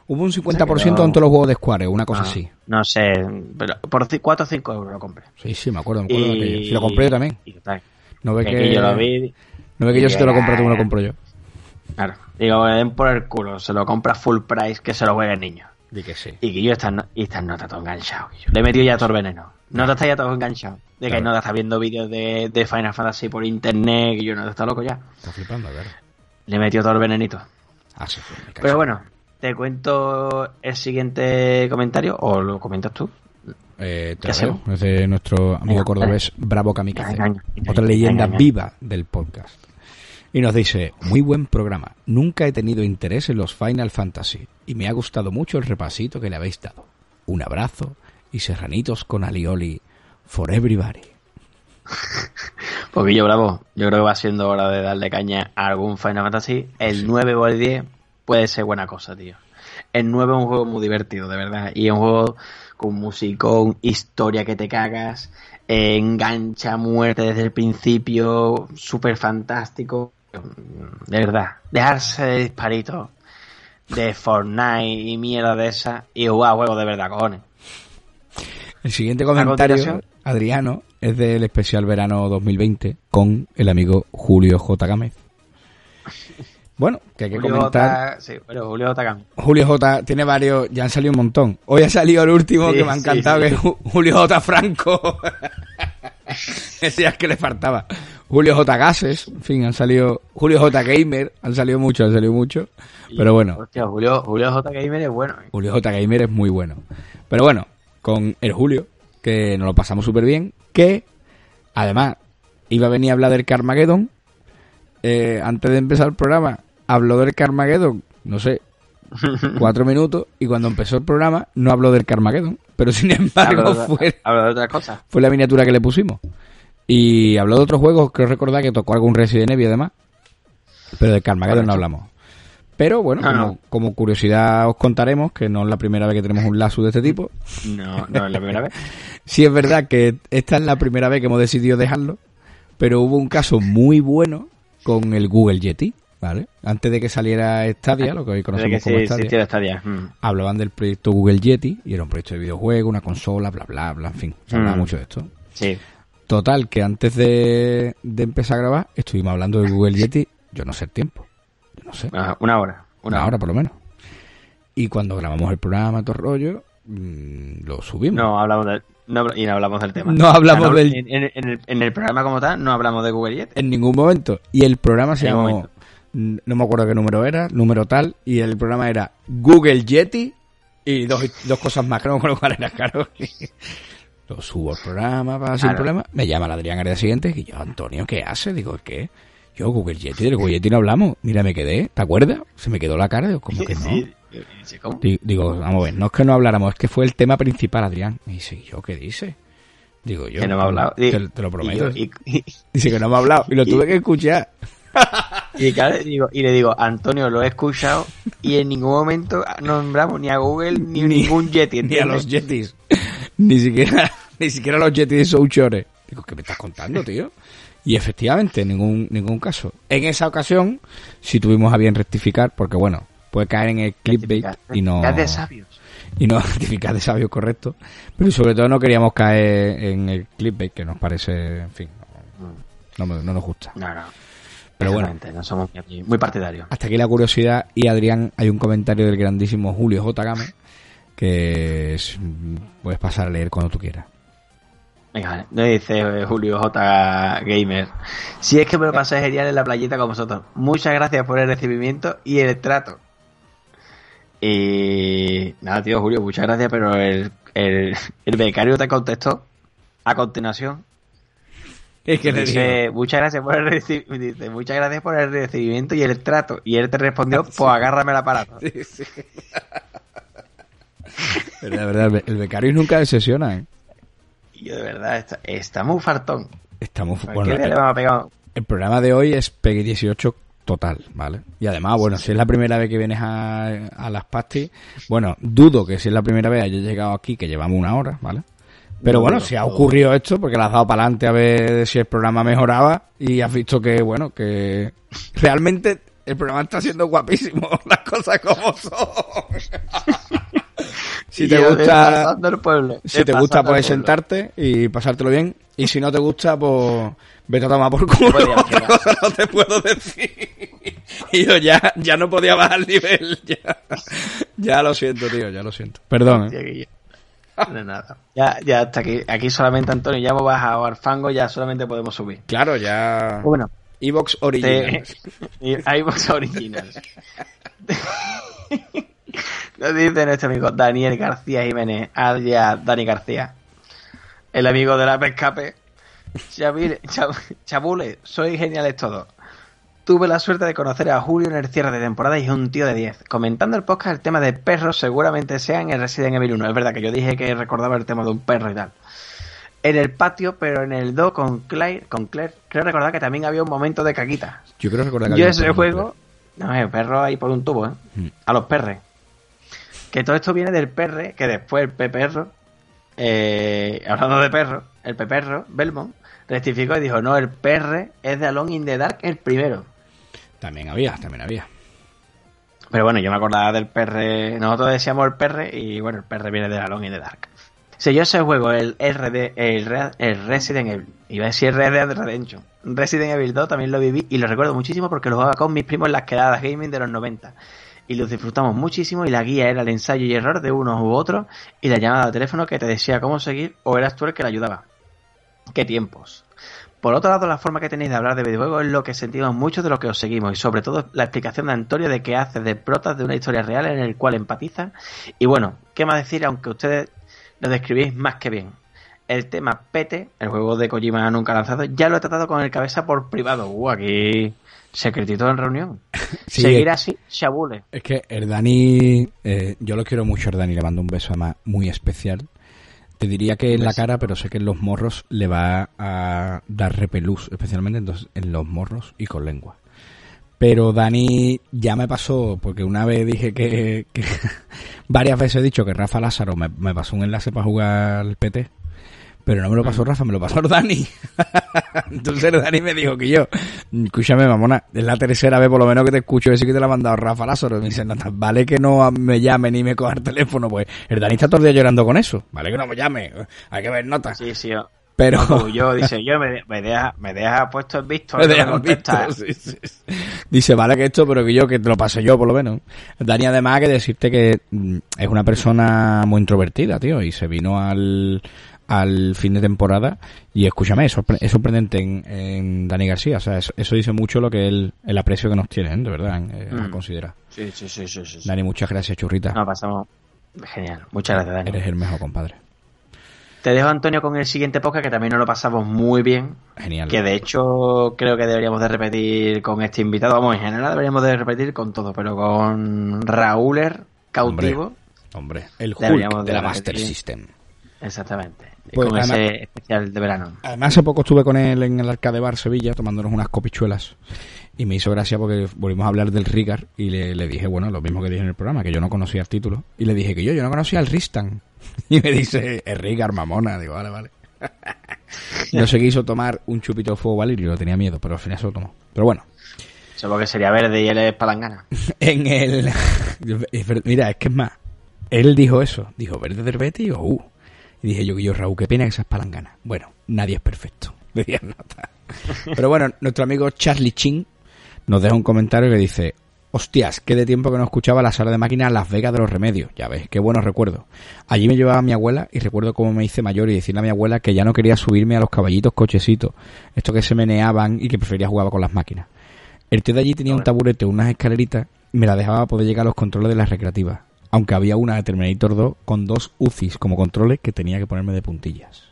Hubo un 50% quedó- en todos los juegos de Square, una cosa Ah, así. No sé, pero por 4 o 5 euros lo compré. Sí, sí, me acuerdo. Me acuerdo Y, aquello. Si lo compré yo también. y total, No ve que que. yo lo vi, No ve que yo si te lo compro tú me lo Ya. compro yo. claro. Digo, me den por el culo, se lo compra full price, que se lo juegue el niño. Di que sí. Y que yo estas no- y estas notas todo enganchado. Le he metido ya todo el veneno. Nota está ya todo enganchado. De que Claro. Nota está viendo vídeos de, de Final Fantasy por internet, que yo no está loco ya. Está flipando, claro. Le he metido todo el venenito. Ah, sí, cacho. Pero bueno, te cuento el siguiente comentario o lo comentas tú. Eh, te. Es de nuestro amigo cordobés Bravo Kamikaze. Otra leyenda viva del podcast. Y nos dice, muy buen programa. Nunca he tenido interés en los Final Fantasy y me ha gustado mucho el repasito que le habéis dado. Un abrazo y serranitos con alioli for everybody. [LAUGHS] Poquillo bravo. Yo creo que va siendo hora de darle caña a algún Final Fantasy. El 9 o el 10 puede ser buena cosa, tío. El 9 es un juego muy divertido, de verdad. Y es un juego con musicón, historia que te cagas, eh, engancha a muerte desde el principio, súper fantástico. De verdad. Dejarse de disparitos de Fortnite y mierda de esa y jugar juegos de verdad, cojones. El siguiente comentario. Adriano, es del especial verano 2020 con el amigo Julio J. Gámez. Bueno, que hay que Julio comentar. J- sí, Julio J. Gámez. Julio J tiene varios, ya han salido un montón. Hoy ha salido el último Sí, que me ha encantado, sí. que es Ju- Julio J Franco. [LAUGHS] Ese es que le faltaba. Julio J Gases, en fin, han salido. Julio J Gamer, han salido muchos, han salido muchos. Pero bueno, Hostia, Julio, Julio J. Gamer es bueno. ¿eh? Julio J Gamer es muy bueno. Pero bueno, con el Julio, que nos lo pasamos súper bien, que además iba a venir a hablar del Carmageddon. eh, antes de empezar el programa, habló del Carmageddon, no sé, [LAUGHS] cuatro minutos, y cuando empezó el programa no habló del Carmageddon. Pero sin embargo, de, fue, de fue la miniatura que le pusimos. Y habló de otros juegos, creo recordar que tocó algún Resident Evil además. Pero del Carmageddon no hablamos. Pero bueno, No, como, no. como curiosidad os contaremos, que no es la primera vez que tenemos un lazo de este tipo. No, no es la primera vez. [LAUGHS] Sí es verdad que esta es la primera vez que hemos decidido dejarlo, pero hubo un caso muy bueno con el Google Yeti, ¿vale? Antes de que saliera Stadia, lo que hoy conocemos como sí, Stadia. Mm. hablaban del proyecto Google Yeti, y era un proyecto de videojuego, una consola, bla, bla, bla, en fin, se hablaba Mm. mucho de esto. Sí. Total, que antes de, de empezar a grabar, estuvimos hablando de Google Yeti, yo no sé el tiempo, no sé, Ah, Una hora. una hora por lo menos. Y cuando grabamos el programa, todo rollo, mm, lo subimos. No hablamos del, no, y no hablamos del tema. No hablamos del- En, en- en el, en el programa como tal no hablamos de Google Jet. En ningún momento. Y el programa se llamó, momento. no me acuerdo qué número era, número tal, y el programa era Google Yeti y dos, dos cosas más, que no cuál era, claro. [LAUGHS] Lo subo al programa, sin Claro. problema. Me llama el Adrián al día siguiente y yo, Antonio, ¿qué hace? Digo, ¿qué? Yo, Google Yeti, del Google Yeti no hablamos. Mira, me quedé, ¿te acuerdas? Se me quedó la cara, digo, ¿cómo que no? Sí, sí, ¿cómo? Di- Digo, vamos a ver, no es que no habláramos, es que fue el tema principal, Adrián. Y dice, ¿yo qué dice? Digo yo. Que no me ha hablado. Te, lo y prometo. yo- Y, y- Dice que no me ha hablado y lo tuve que escuchar. [LAUGHS] y claro, digo- y le digo, Antonio, lo he escuchado y en ningún momento nombramos ni a Google ni, a ningún Yeti. ni a los Yetis. [LAUGHS] ni siquiera, ni siquiera los Yetis de Souchores. Digo, ¿qué me estás contando, tío? Y efectivamente, en ningún, ningún caso. En esa ocasión, sí tuvimos a bien rectificar, porque bueno, puede caer en el clickbait y no. De sabios. Y no [LAUGHS] rectificar de sabio correcto. Pero sobre todo no queríamos caer en el clickbait, que nos parece, en fin, no, no, nos gusta. No, no. Pero bueno. No somos muy- muy partidarios. Hasta aquí la curiosidad. Y Adrián, hay un comentario del grandísimo Julio J. Game que es- puedes pasar a leer cuando tú quieras. Venga. Nos dice eh, Julio J. Gamer. Si es que me lo pasé genial en la playita con vosotros. Muchas gracias por el recibimiento y el trato. Y nada, tío Julio, muchas gracias, pero el, el, el becario te contestó a continuación. Es que le Dice, muchas gracias por el dice, muchas gracias por el recibimiento y el trato. Y él te respondió, [LAUGHS] pues agárrame el aparato. [LAUGHS] pero de verdad, el be- el becario nunca decepciona, ¿eh? Y yo de verdad, está, está muy fartón. Estamos, ¿Por bueno, el, el programa de hoy es Peggy 18 total, ¿vale? Y además, bueno, si es la primera vez que vienes a, a las pastis, bueno, dudo que si es la primera vez hayas llegado aquí, que llevamos una hora, ¿vale? Pero No, bueno, no, si ha ocurrido esto, porque le has dado para adelante a ver si el programa mejoraba y has visto que, bueno, que realmente el programa está siendo guapísimo, [LAUGHS] las cosas como son. [LAUGHS] si te gusta, si te gusta puedes sentarte y pasártelo bien. Y si no te gusta, pues vete a tomar por culo. Otra cosa [LAUGHS] no te puedo decir. Y yo ya, ya no podía bajar el nivel. [LAUGHS] Ya, ya lo siento, tío, ya lo siento. Perdón, ¿eh? No, nada. Ya, ya hasta aquí. Aquí solamente, Antonio, ya hemos bajado al fango, ya solamente podemos subir. Claro, ya. Bueno, Evox te... Original. y Nos dice nuestro amigo Daniel García Jiménez, alias Dani García, el amigo de la pescape. Chavile- Chab- Chabule, soy geniales todos. Tuve la suerte de conocer a Julio en el cierre de temporada y es un tío de 10. Comentando el podcast, el tema de perros seguramente sea en el Resident Evil 1. Es verdad que yo dije que recordaba el tema de un perro y tal. En el patio, pero en el 2 con Claire, con Claire, creo recordar que también había un momento de caquita. Yo creo recordar que Yo había un ese juego. No, el perro ahí por un tubo, ¿eh? Mm. A los perres. Que todo esto viene del perre, que después el peperro, eh, hablando de perro, el peperro, Belmont, rectificó y dijo: No, el perre es de Alone in the Dark, el primero. También había, también había. Pero bueno, yo me acordaba del perre. Nosotros decíamos el perre y bueno, el perre viene de Alone in the Dark. Si yo ese juego, el RD, el, el Resident Evil, iba a decir Red Dead Redemption, Resident Evil 2 también lo viví y lo recuerdo muchísimo porque lo jugaba con mis primos en las quedadas gaming de los 90. Y los disfrutamos muchísimo y la guía era el ensayo y error de unos u otros y la llamada de teléfono que te decía cómo seguir o eras tú el que le ayudaba. ¡Qué tiempos! Por otro lado, la forma que tenéis de hablar de videojuegos es lo que sentimos muchos de los que os seguimos y sobre todo la explicación de Antonio de qué hace de protas de una historia real en el cual empatiza. Y bueno, ¿qué más decir aunque ustedes lo describís más que bien? El tema Pete, el juego de Kojima nunca lanzado, ya lo he tratado con el cabeza por privado. Uh, aquí secretito en reunión. [LAUGHS] Sí, Seguir así, Shabule. Es que el Dani, eh, yo lo quiero mucho, el Dani, le mando un beso además muy especial. Te diría que en la cara, pero sé que en los morros le va a dar repelús, especialmente entonces en los morros y con lengua. Pero Dani ya me pasó, porque una vez dije que, que [LAUGHS] varias veces he dicho que Rafa Lázaro me, me pasó un enlace para jugar al PT, pero no me lo pasó Rafa, me lo pasó [LAUGHS] Dani. Entonces Dani me dijo que yo, escúchame mamona, es la tercera vez por lo menos que te escucho decir que te la ha mandado Rafa Lázaro. Me dice, no, no, vale que no me llame ni me coja el teléfono, pues el Dani está todo el día llorando con eso. Vale que no me llame, hay que ver notas. Sí, sí. yo- Pero... Yo, dice, yo me, me deja, me deja puesto el visto. Me contesta. visto, sí, sí, sí. Dice, vale que esto, pero que yo, que te lo pase yo, por lo menos. Dani, además, que decirte que mm, es una persona muy introvertida, tío, y se vino al, al fin de temporada. Y escúchame, es, sorpre- es sorprendente en, en Dani García. O sea, eso, eso dice mucho lo que él, el aprecio que nos tiene, ¿eh? de verdad, eh, Mm. a considerar. Sí, sí, sí, sí, sí, sí. Dani, muchas gracias, churrita. No, pasamos. Genial. Muchas gracias, Dani. Eres el mejor, compadre. Te dejo, Antonio, con el siguiente podcast que también nos lo pasamos muy bien. Genial. Que de hecho creo que deberíamos de repetir con este invitado. Vamos, en general deberíamos de repetir con todo, pero con Raúler cautivo. Hombre, el Hulk de la repetir. Master System. Exactamente. Pues, con además- ese especial de verano. Además, hace poco estuve con él en el Arcade Bar Sevilla tomándonos unas copichuelas y me hizo gracia porque volvimos a hablar del Rigar y le, le dije, bueno, lo mismo que dije en el programa, que yo no conocía el título y le dije que yo, yo no conocía el Ristan. [LAUGHS] Y me dice, es Rigar, mamona. Digo, vale, vale. no se quiso tomar un chupito de fuego Valirio, lo tenía miedo, pero al final se lo tomó. Pero bueno, Solo que sería verde y él es palangana. [LAUGHS] en el... [LAUGHS] Mira, es que es más, él dijo eso, dijo, verde del y uh. Y dije yo, yo, Raúl, qué pena que seas palangana. Bueno, nadie es perfecto. [LAUGHS] Di nota. Pero bueno, nuestro amigo Charlie Chin nos deja un comentario que dice, hostias, qué de tiempo que no escuchaba la sala de máquinas Las Vegas de los Remedios. Ya ves, qué buenos recuerdos. Allí me llevaba mi abuela y recuerdo cómo me hice mayor y decirle a mi abuela que ya no quería subirme a los caballitos cochecitos, estos que se meneaban y que prefería jugar con las máquinas. El tío de allí tenía un taburete, unas escaleritas, y me la dejaba poder llegar a los controles de las recreativas. Aunque había una de Terminator 2 con dos UCIs como controles que tenía que ponerme de puntillas.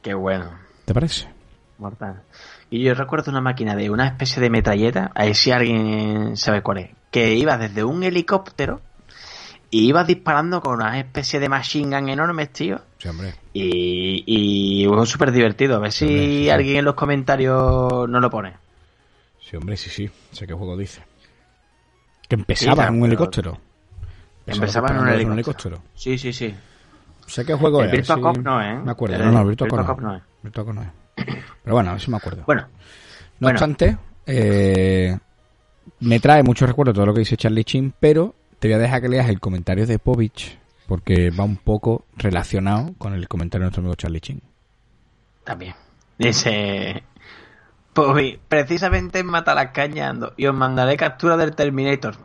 Qué bueno. ¿Te parece? Mortal. Y yo recuerdo una máquina de una especie de metralleta, ahí si alguien sabe cuál es, que iba desde un helicóptero y iba disparando con una especie de machine gun enormes, tío. Sí, hombre. Y, y fue súper divertido. A ver si Hombre, sí, sí. alguien en los comentarios no lo pone. Sí, hombre, sí, sí. Sé qué juego dice. Que empezaba en un helicóptero. Empezaba en un helicóptero. Sí, sí, sí. Sé qué juego El es. Virtua sí, Cop no, ¿eh? Me acuerdo. El No, no, Virtua, Virtua Cop no. no es. Virtua Cop no es. Pero bueno, a ver si me acuerdo. Bueno, No bueno. obstante, eh, me trae mucho recuerdo todo lo que dice Charlie Chin, pero te voy a dejar que leas el comentario de Povich, porque va un poco relacionado con el comentario de nuestro amigo Charlie Chin. también. Dice... Pues precisamente mata las cañas ando y os mandaré captura del Terminator.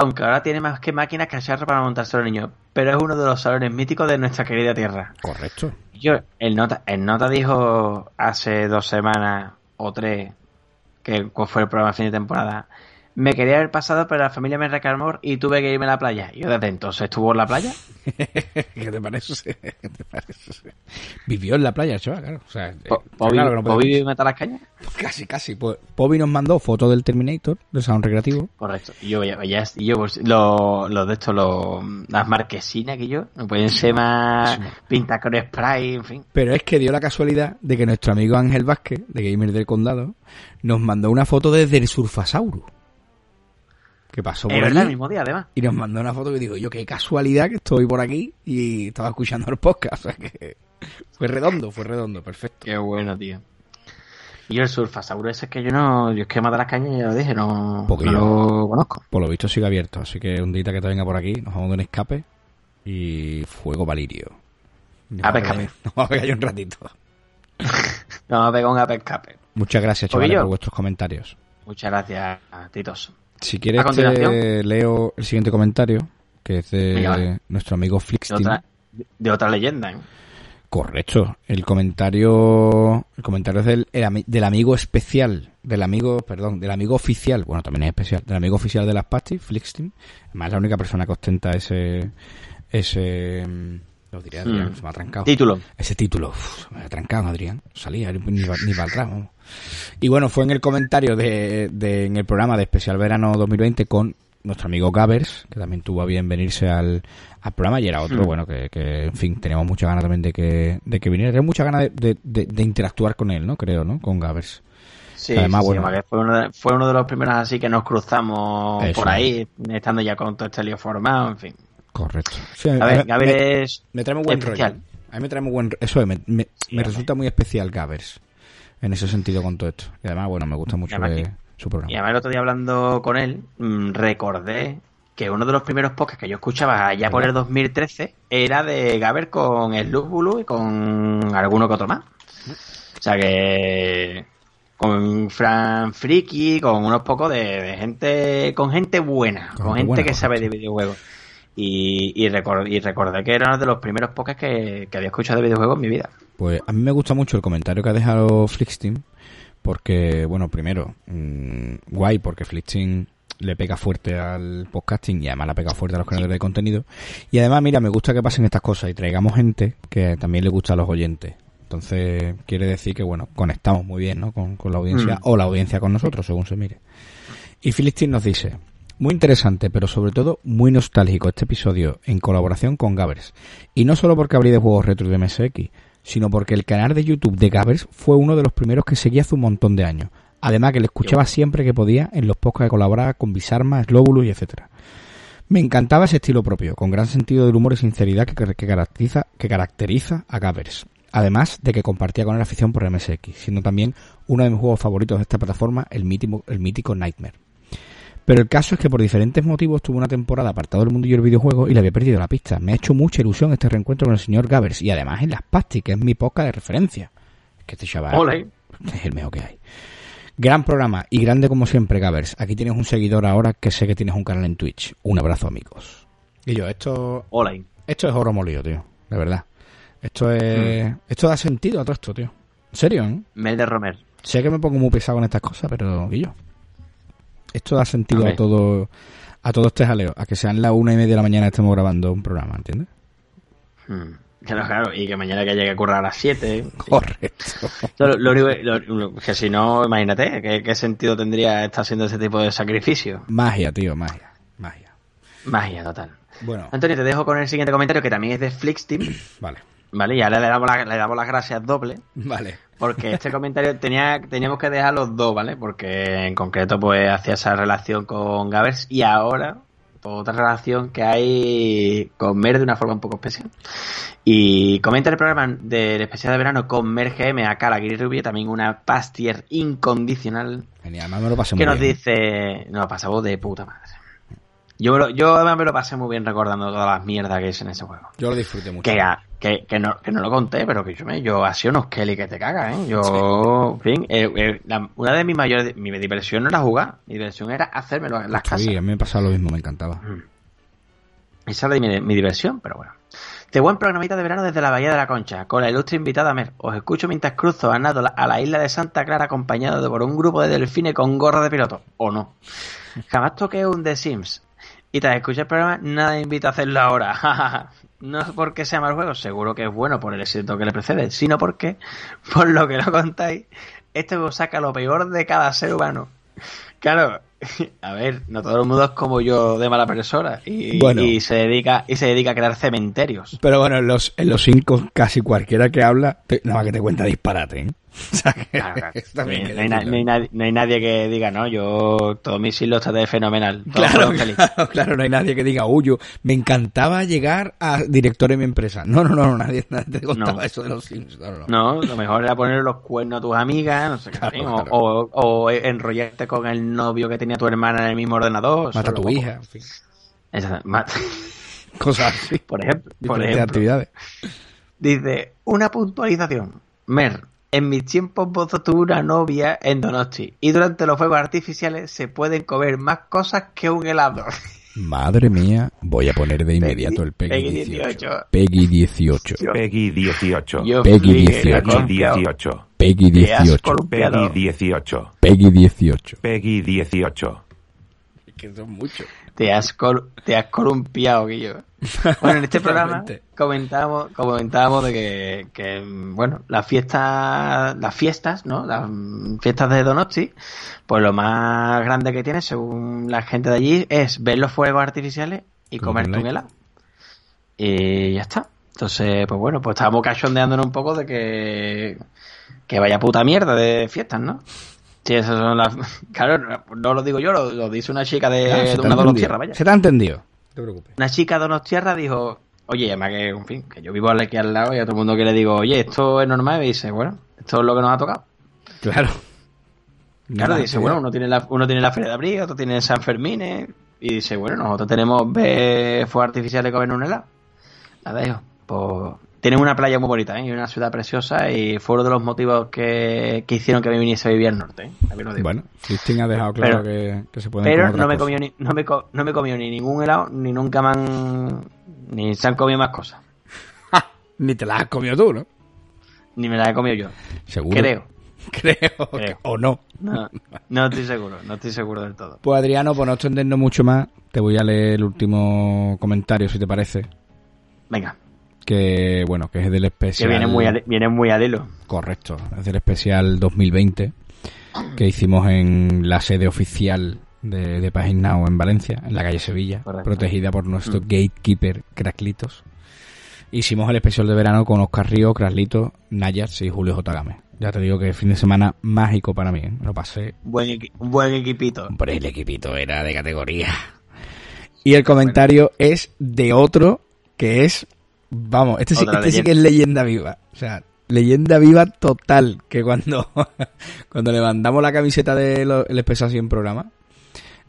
Aunque ahora tiene más que máquinas cacharro para montarse los niños. Pero es uno de los salones míticos de nuestra querida tierra. Correcto. Yo, el nota, el nota dijo hace dos semanas o tres, que fue el programa de fin de temporada, me quería haber pasado, pero la familia me reclamó y tuve que irme a la playa. Y yo desde entonces estuvo en la playa. [LAUGHS] ¿Qué te parece? ¿Qué te parece? Vivió en la playa, chaval, claro. O sea, eh, Pobi claro que no podemos- Pobi mata las cañas. Casi, casi. Pues, Pobi nos mandó fotos del Terminator, del salón recreativo. Correcto. Y yo, ya, ya- yo pues, lo, lo de esto, lo, las marquesinas que yo, no pueden ser más pintas con spray, en fin. Pero es que dio la casualidad de que nuestro amigo Ángel Vázquez, de Gamer del Condado, nos mandó una foto desde el Surfasaurus. Que pasó por verdad, el allí mismo día, además. y nos mandó una foto que digo, yo qué casualidad que estoy por aquí y estaba escuchando el podcast. [LAUGHS] O sea que fue redondo, fue redondo, perfecto. Qué bueno, tío. Y el surfasauro ese es que yo no, yo es que mata las cañas, ya lo dije, no, Porque no yo- lo conozco. Por lo visto sigue abierto, así que un día que te venga por aquí, nos vamos de un escape y fuego valirio. [LAUGHS] Nos A pegar- [LAUGHS] Nos vamos a pegar un ratito. Vamos a pegar un ape escape. Muchas gracias, chavales, por vuestros comentarios. Muchas gracias, Titos. Si quieres, te leo el siguiente comentario, que es de Venga, nuestro amigo De Flixteam. otra, de otra leyenda. ¿eh? Correcto. El comentario, el comentario es del, el del amigo especial, del amigo, perdón, del amigo oficial, bueno, también es especial, del amigo oficial de las pastis, Flixteam. Además, la única persona que ostenta ese, ese, mm, lo diré Adrián, Mm. se me ha trancado. Título. Ese título, uf, se me ha trancado, Adrián. Salía ni, ni, vamos. Y bueno, fue en el comentario de, de- en el programa de Especial Verano 2020 con nuestro amigo Gavers, que también tuvo a bien venirse al, al programa y era otro, Hmm. bueno, que, que, en fin, teníamos muchas ganas también de que, de que viniera. Teníamos muchas ganas de, de, interactuar con él, ¿no? Creo, ¿no? Con Gavers. Sí, Además, sí, sí, bueno. porque fue uno, de, fue uno de los primeros así que nos cruzamos Eso. por ahí, estando ya con todo este lío formado, en fin. Correcto. Sí, A ver, me- Gabriel es Me trae muy buen especial. rollo. A mí me trae muy buen Eso es, me, me, Sí, me resulta muy especial Gavers. En ese sentido con todo esto. Y además, bueno, me gusta mucho que- su programa. Y además el otro día hablando con él, mm, recordé que uno de los primeros podcasts que yo escuchaba allá por el 2013 era de Gaber con el Lúbulo y con alguno que otro más. O sea que con Fran Friki, con unos pocos de, de gente, con gente buena, Con con, gente buena, que sabe de videojuegos. Y, y, recor- y recordé que era uno de los primeros podcasts que, que había escuchado de videojuegos en mi vida. Pues a mí me gusta mucho el comentario que ha dejado Flixteam, porque, bueno, primero, mm, guay, porque Flixteam le pega fuerte al podcasting y además le pega fuerte a los creadores de contenido. Y además, mira, me gusta que pasen estas cosas y traigamos gente que también le gusta a los oyentes. Entonces, quiere decir que, bueno, conectamos muy bien, ¿no? Con, con la audiencia, Mm. o la audiencia con nosotros, según se mire. Y Philistine nos dice, muy interesante, pero sobre todo muy nostálgico este episodio en colaboración con Gavers. Y no solo porque hablé de juegos retro de MSX, sino porque el canal de YouTube de Gavers fue uno de los primeros que seguí hace un montón de años. Además que le escuchaba siempre que podía en los podcasts que colaboraba con Bisarma, Slobulus y etcétera. Me encantaba ese estilo propio, con gran sentido del humor y sinceridad que, que caracteriza, que caracteriza a Gavers. Además de que compartía con él afición por MSX, siendo también uno de mis juegos favoritos de esta plataforma, el mítico, el mítico Nightmare. Pero el caso es que por diferentes motivos tuve una temporada apartado del mundillo del videojuego y le había perdido la pista. Me ha hecho mucha ilusión este reencuentro con el señor Gavers y además en las pastis, que es mi podcast de referencia. Es que este chaval Ole. es el mejor que hay. Gran programa y grande como siempre, Gavers. Aquí tienes un seguidor ahora que sé que tienes un canal en Twitch. Un abrazo, amigos. Y yo, esto, Hola. esto es oro molido, tío. De verdad. Esto es, esto da sentido a todo esto, tío. En serio, ¿eh? Mel de Romer. Sé que me pongo muy pesado con estas cosas, pero Guillo, esto da sentido a, todo a todo este jaleo, a que sean las una y media de la mañana estemos grabando un programa, ¿entiendes? Hmm. Claro, claro, y que mañana que llegue a currar a las 7. Correcto. Lo, lo único lo- que si no, imagínate, ¿qué, qué sentido tendría estar haciendo ese tipo de sacrificio? Magia, tío, magia, magia. Magia total. Bueno, Antonio, te dejo con el siguiente comentario que también es de Flixteam, vale, ¿vale? Y ahora le damos, la- le damos las gracias doble, vale. Porque este comentario tenía, teníamos que dejar los dos, ¿vale? Porque en concreto pues hacía esa relación con Gavers y ahora otra relación que hay con Mer de una forma un poco especial. Y comenta el programa del especial de verano con Mer GM a Cara Rubio, también una pastier incondicional. Genial, me lo pasé que muy nos bien. dice, nos pasamos de puta madre. Yo, me lo- yo además me lo pasé muy bien recordando todas las mierdas que es en ese juego. Yo lo disfruté mucho. Que, que, que, no, que no lo conté, pero que yo me yo ha sido unos Kelly que te cagas, ¿eh? Yo, en fin, eh, eh, la- una de mis mayores, mi diversión no era jugar, mi diversión era hacérmelo en las casas. Sí, a mí me pasaba lo mismo, me encantaba. Esa era mi, mi diversión, pero bueno. De buen programita de verano desde la Bahía de la Concha, con la ilustre invitada Mer. Os escucho mientras cruzo a nado la- a la isla de Santa Clara acompañado por un grupo de delfines con gorra de piloto. ¿O no? Jamás toqué un The Sims. Y tras escuchar el programa, nada me invita a hacerlo ahora. [LAUGHS] no es porque sea mal juego, seguro que es bueno por el éxito que le precede, sino porque, [LAUGHS] por lo que lo contáis, este juego saca lo peor de cada ser humano. Claro, [LAUGHS] a ver, no todo el mundo es como yo de mala persona y, Bueno. y se dedica y se dedica a crear cementerios. Pero bueno, en los, en los cinco, casi cualquiera que habla, te- nada más que te cuenta disparate, ¿eh? [LAUGHS] O sea que Claro, claro. también no, hay na- no nadie, no hay nadie que diga, no, yo todos mis hilos traté fenomenal. todos Claro, fueron felices". claro, [LAUGHS] claro, no hay nadie que diga, uy, yo me encantaba llegar a director en mi empresa. No, no, no, nadie, [LAUGHS] nadie te contaba No. eso de los Sims. No, no, no. No, lo mejor era poner los cuernos a tus amigas, no sé qué, claro. O, o, o enrollarte con el novio que tenía tu hermana en el mismo ordenador. Mata a tu poco. hija, en fin. Esa- Cosas así. por ejemplo, por ejemplo actividades. dice, una puntualización. Mer, en mis tiempos Bozo tuve una novia en Donosti y durante los fuegos artificiales se pueden comer más cosas que un helado. Madre mía, voy a poner de inmediato el Peggy Peggy 18. 18. Peggy 18. Yo- Peggy 18. yo Peggy flipé, 18. Peggy columpiado. 18. Peggy Te has 18. columpiado. Peggy 18. Peggy 18. Peggy 18. Que son muchos. Te has, col- te has columpiado, Guillo. Bueno, en este programa. Comentábamos, comentábamos de que, que, bueno, las fiestas, las fiestas, ¿no? Las fiestas de Donosti, pues lo más grande que tiene, según la gente de allí, es ver los fuegos artificiales y like. helado. Y ya está. Entonces, pues bueno, pues estábamos cachondeándonos un poco de que, que vaya puta mierda de fiestas, ¿no? Sí, esas son las... [LAUGHS] Claro, no- no lo digo yo, lo, lo dice una chica de, Ah, te ha una entendido. Donostierra, vaya. Se te ha entendido. No te preocupes. Una chica de Donostierra dijo, oye, además que, en fin, que yo vivo aquí al lado y a todo el mundo que le digo, oye, esto es normal, y me dice, bueno, esto es lo que nos ha tocado. Claro. Claro, dice, bueno, uno tiene la, uno tiene la Feria de Abril, otro tiene San Fermín, y dice, bueno, nosotros tenemos fuegos artificiales comer un helado. Nada, hijo, pues tienen una playa muy bonita, ¿eh? Y una ciudad preciosa, y fue uno de los motivos que, que hicieron que me viniese a vivir al norte, ¿eh? Lo digo. Bueno, Christine ha dejado claro Pero- que, que se pueden Pero no me, comió ni, no, me co- no me comió ni ningún helado, ni nunca me han... Ni se han comido más cosas. cosas. [LAUGHS] Ni te las has comido tú, ¿no? Ni me las he comido yo. Seguro. Creo. [LAUGHS] Creo. Creo. O no. No, no estoy seguro, no estoy seguro del todo. Pues Adriano, por no extendernos mucho más, te voy a leer el último comentario, si te parece. Venga, Que, bueno, que es del que especial... viene muy, al, viene muy al hilo. Correcto, es del especial 2020 que hicimos en la sede oficial de, de Pagin Now en Valencia, en la calle Sevilla, Correcto. protegida por nuestro gatekeeper Craclitos. Hicimos el especial de verano con Oscar Río, Craclitos, Nayas y Julio J. Gámez. Ya te digo que fin de semana mágico para mí, ¿eh? lo pasé. Buen, buen equipito. Hombre, el equipito era de categoría. Y el comentario es de otro que es, vamos, este sí, este sí que es leyenda viva. O sea, leyenda viva total. Que cuando, [LAUGHS] cuando le mandamos la camiseta del especial 100 programa,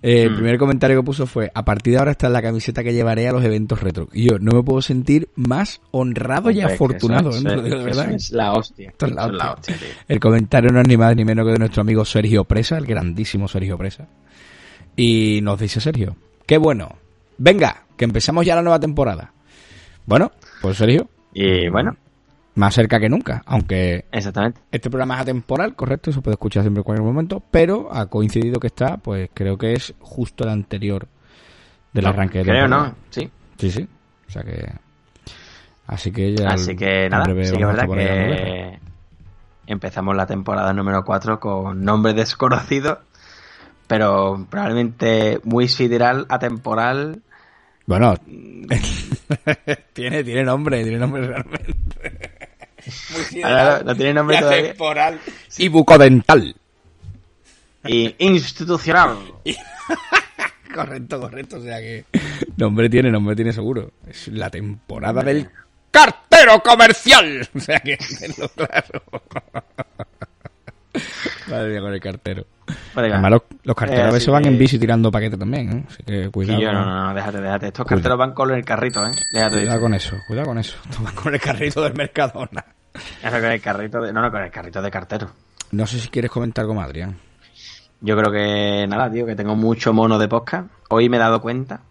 eh, el Mm. primer comentario que puso fue, a partir de ahora esta es la camiseta que llevaré a los eventos retro. Y yo no me puedo sentir más honrado y afortunado, eso ¿eh? Es- de eso verdad. es la hostia. Esto es la hostia. El comentario no es ni más ni menos que de nuestro amigo Sergio Presa, el grandísimo Sergio Presa. Y nos dice Sergio, qué bueno. Venga, que empezamos ya la nueva temporada. Bueno, pues Sergio, Y bueno, más cerca que nunca, aunque exactamente. este programa es atemporal, correcto, se puede escuchar siempre en cualquier momento, pero ha coincidido que está, pues creo que es justo el anterior del arranque de Creo. ¿no? Sí. Sí, sí. O sea que... Así que ya... Así que nada, sí que es verdad que empezamos la temporada número 4 con nombre desconocido, pero probablemente muy sideral, atemporal. Bueno, [LAUGHS] tiene, tiene nombre, tiene nombre realmente. Ahora no, no tiene nombre todavía. temporal y bucodental. Y institucional. [LAUGHS] correcto, correcto. O sea que nombre tiene, nombre tiene seguro. Es la temporada del cartero comercial. O sea que [LAUGHS] tenlo claro. [LAUGHS] Madre mía con el cartero. Vale, Además, los, los carteros Eh, a veces así van que- en bici tirando paquetes también, ¿eh? Así que cuidado. yo, no, no, no, déjate, déjate. Estos carteros van con el carrito, ¿eh? Déjate Cuidado con eso, cuidado con eso. [LAUGHS] Van con el carrito del Mercadona. Eso con el carrito de... No, no, con el carrito de cartero. No sé si quieres comentar algo más, Adrián. Yo creo que nada, tío, que tengo mucho mono de podcast. Hoy me he dado cuenta.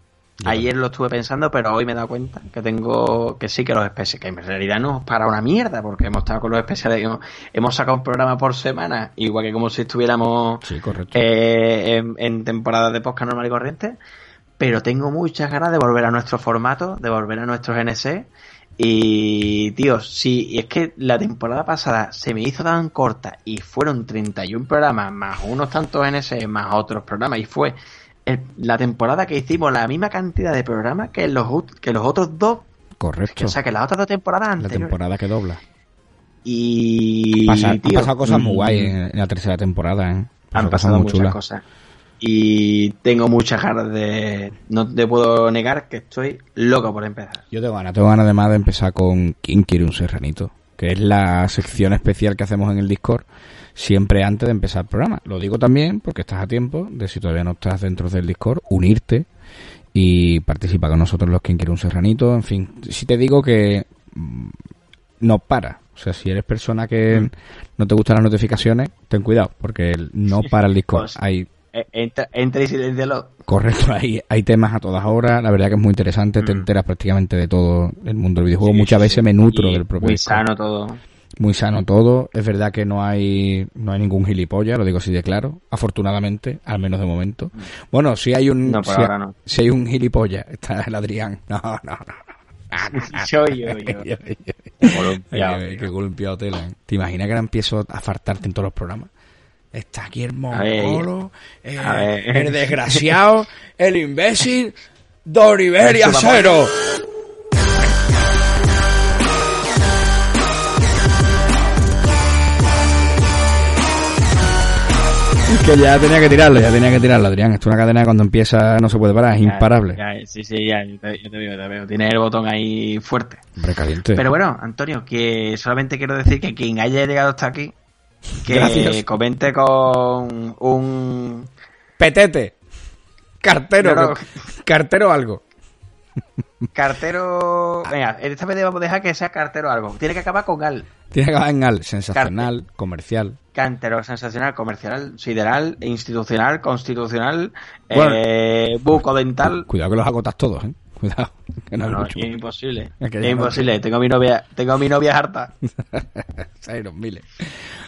Ya. Ayer lo estuve pensando, pero hoy me he dado cuenta que tengo que sí que los especiales, que en realidad no es para una mierda, porque hemos estado con los especiales, hemos, hemos sacado un programa por semana, igual que como si estuviéramos Sí, eh, en, en temporada de podcast normal y corriente. Pero tengo muchas ganas de volver a nuestro formato, de volver a nuestros NC. Y, tío, sí, y es que la temporada pasada se me hizo tan corta y fueron 31 programas, más unos tantos NS, más otros programas, y fue el- la temporada que hicimos la misma cantidad de programas que los, que los otros dos, correcto. o sea, que las otras dos temporadas la anteriores. temporada que dobla. Y, Pasa- han pasado cosas muy mm, guay en, en la tercera temporada, ¿eh? Han pasado muchas cosas. Y tengo muchas ganas de... No te puedo negar que estoy loco por empezar. Yo tengo ganas, tengo ganas además de empezar con ¿Quién quiere un serranito? Que es la sección especial que hacemos en el Discord siempre antes de empezar el programa. Lo digo también porque estás a tiempo de, si todavía no estás dentro del Discord, unirte y participa con nosotros los Quién quiere un serranito. En fin, si te digo que mm, no para. O sea, si eres persona que no te gustan las notificaciones, ten cuidado, porque no para el Discord. Pues- Hay Eh, Entra, entra y silencialo. Correcto, hay, hay temas a todas horas, la verdad que es muy interesante, te Mm. enteras prácticamente de todo el mundo del videojuego, Sí, muchas sí, veces sí. me nutro Y del propio Muy Discord. sano todo. Muy sano todo, es verdad que no hay no hay ningún gilipollas, lo digo así de claro, afortunadamente, al menos de momento. Bueno, si hay un No, si, no. hay un gilipollas, está el Adrián. [LAUGHS] No, no, no. [LAUGHS] Yo, yo, Columpiado, [LAUGHS] ay, qué golpeado tela. ¿eh? ¿Te imaginas que ahora empiezo a fartarte en todos los programas? Está aquí el mongolo, eh, el desgraciado, el imbécil, Doriberia cero. Que ya tenía que tirarlo, ya tenía que tirarlo, Adrián. Esto es una cadena que cuando empieza no se puede parar, es Ya, imparable. ya, sí, sí, ya, yo te, yo te veo, te veo. Tiene el botón ahí fuerte. Hombre, caliente. Pero bueno, Antonio, que solamente quiero decir que quien haya llegado hasta aquí, que Gracias. comente con un... Petete. Cartero. No, no. Cartero algo. [LAUGHS] Cartero... [LAUGHS] Venga, esta vez debemos dejar que sea cartero algo. Tiene que acabar con al. Tiene que acabar en al. Sensacional, comercial. Cantero, sensacional, comercial, sideral, institucional, constitucional, Bueno. eh, bucodental. Cuidado que los agotas todos, ¿eh? Cuidado. Que no, es imposible. [LAUGHS] Es que Es ya no- imposible. Tengo mi novia, tengo mi novia harta. [LAUGHS] Miles.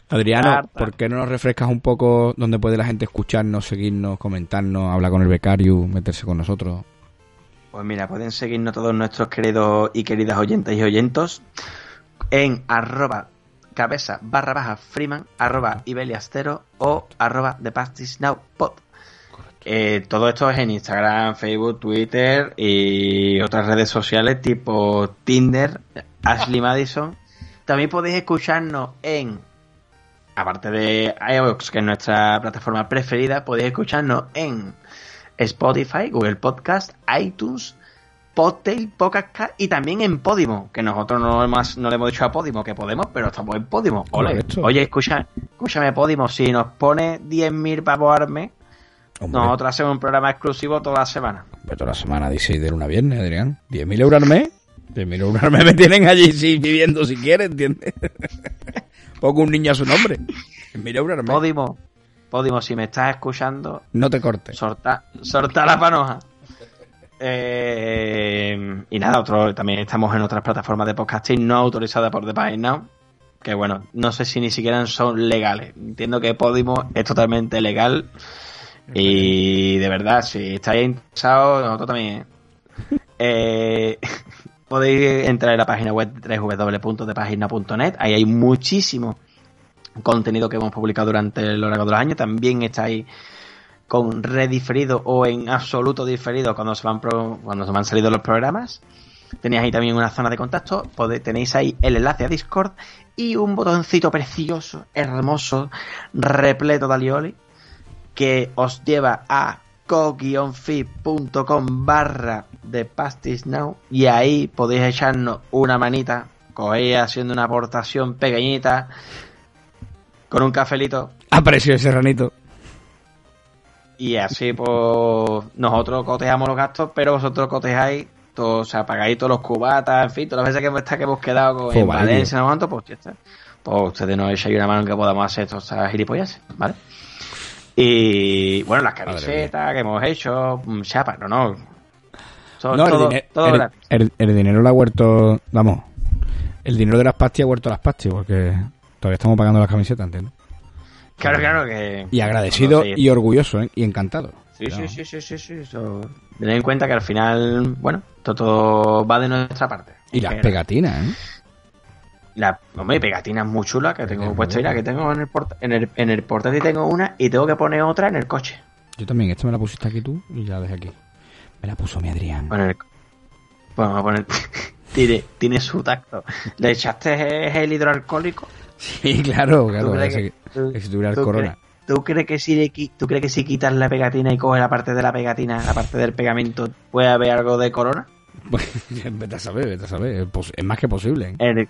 Adriano, Harta. ¿por qué no nos refrescas un poco dónde puede la gente escucharnos, seguirnos, comentarnos, hablar con el becario, meterse con nosotros? Pues mira, pueden seguirnos todos nuestros queridos y queridas oyentes y oyentos en arroba cabeza barra baja freeman, arroba ibeliastero o arroba pod. Eh, todo esto es en Instagram, Facebook, Twitter y otras redes sociales tipo Tinder, Ashley [LAUGHS] Madison. También podéis escucharnos en, aparte de iVoox, que es nuestra plataforma preferida, podéis escucharnos en Spotify, Google Podcast, iTunes, Podtail, Podcast Cast y también en Podimo, que nosotros no, hemos- no le hemos dicho a Podimo que podemos, pero estamos en Podimo. Ole. Oye, escucha, escúchame Podimo, si nos pone 10.000 pavos al mes, Hombre, nosotros hacemos un programa exclusivo toda la semana. pero toda la semana, 16 de luna a viernes, Adrián. ¿10.000 euros al mes? 10.000 euros al mes me tienen allí sí, viviendo si quieren, ¿entiendes? [LAUGHS] Pongo un niño a su nombre. 10.000 euros al mes. Podimo, Podimo, si me estás escuchando, No te cortes. sorta, sorta la panoja. Eh, y nada, otro, también estamos en otras plataformas de podcasting no autorizadas por The Pine Now. Que bueno, no sé si ni siquiera son legales. Entiendo que Podimo es totalmente legal. Y de verdad, si estáis interesados, nosotros también. Eh, [LAUGHS] [LAUGHS] podéis entrar en la página web www.depagina.net. Ahí hay muchísimo contenido que hemos publicado durante lo largo de los años. También estáis con rediferido o en absoluto diferido cuando se van pro- cuando se van salido los programas. Tenéis ahí también una zona de contacto, tenéis ahí el enlace a Discord y un botoncito precioso, hermoso, repleto de alioli, que os lleva a co-fi.com barra de Pastis Now y ahí podéis echarnos una manita, cogéis haciendo una aportación pequeñita con un cafelito Aprecio ese ranito. y así pues nosotros cotejamos los gastos, pero vosotros cotejáis, todos, o sea, pagáis todos los cubatas, en fin, todas las veces que hemos, que hemos quedado con, en Joder, Valencia, no cuánto, pues ya está. Pues ustedes nos echáis una mano en que podamos hacer todas esas gilipollas, ¿vale? Y bueno, las camisetas que hemos hecho, mm, chapa, no, no. Todo, No, el, todo, el- gratis. el- el dinero lo ha vuelto. Vamos. El dinero de las pastillas ha vuelto a las pastillas porque todavía estamos pagando las camisetas, ¿entiendes? Claro, claro que... Y agradecido y orgulloso, ¿eh? Y encantado. Sí, Claro. sí, sí, sí, sí, sí. eso- Tened en cuenta que al final, bueno, todo, todo va de nuestra parte. Y las pegatinas, ¿eh? La, hombre, pegatinas muy chulas que tengo puesto. Mira, que tengo en el, port- en, el, en el portátil tengo una y tengo que poner otra en el coche. Yo también, esta me la pusiste aquí tú y ya la dejé aquí. Me la puso mi Adrián. Bueno, en el- Vamos a poner. [LAUGHS] tiene, tiene su tacto. ¿Le echaste el hidroalcohólico? Sí, claro, [LAUGHS] claro. ¿Tú crees ese- que- tú- que si tuviera el ¿Tú corona. crees- ¿Tú crees que si tú crees que si quitas la pegatina y coges la parte de la pegatina, la parte del pegamento, puede haber algo de corona? [LAUGHS] Pues, vete a saber, vete a saber. Es, es más que posible. ¿eh? ¿El,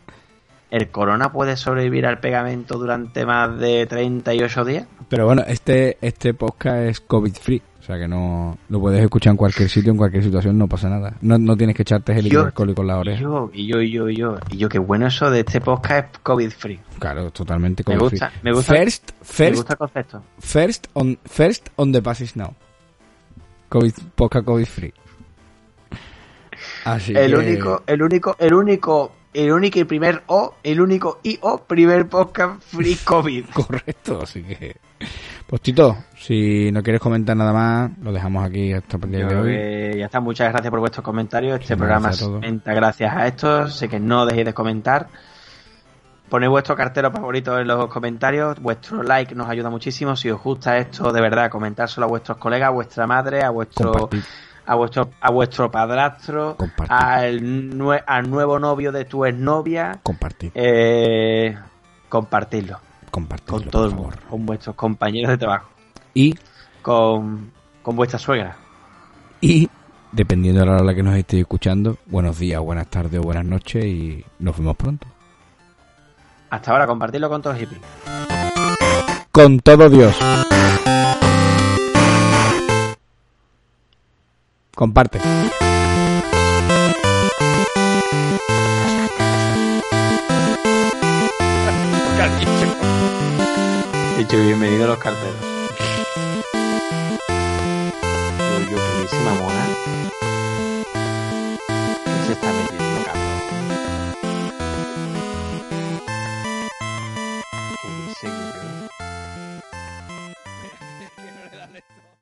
el corona puede sobrevivir al pegamento durante más de 38 días? Pero bueno, este, este podcast es COVID free. O sea que no lo puedes escuchar en cualquier sitio, en cualquier situación, no pasa nada. No, no tienes que echarte gel hidroalcohólico en la oreja. yo, y yo, y yo, y yo, y yo, qué bueno eso de este podcast es COVID free. Claro, totalmente Me COVID gusta, free. me gusta, First, me first, gusta el concepto. first on, first on the passes now. COVID, podcast COVID free. Así El que- único, el único, el único, el único y primer O, el único y O, primer podcast free [LAUGHS] COVID. Correcto, así que. Pues Tito, si no quieres comentar nada más, lo dejamos aquí hasta el día de hoy. ya está, muchas gracias por vuestros comentarios. Este programa gracias a es todos. venta gracias a esto. Sé que no dejéis de comentar. Poned vuestro cartero favorito en los comentarios. Vuestro like nos ayuda muchísimo. Si os gusta esto, de verdad, comentárselo a vuestros colegas, a vuestra madre, a vuestro, Compartir. a vuestro, a vuestro padrastro, Compartir. al, nue- al nuevo novio de tu exnovia. Compartir. Eh, compartirlo Compartirlo, con todo el mundo, con vuestros compañeros de trabajo, Y con, con vuestra suegra. Y dependiendo de la hora a la que nos estéis escuchando, buenos días, buenas tardes o buenas noches y nos vemos pronto. Hasta ahora, compartirlo con todos hippies. Con todo Dios. Comparte. Bienvenido a los carteros.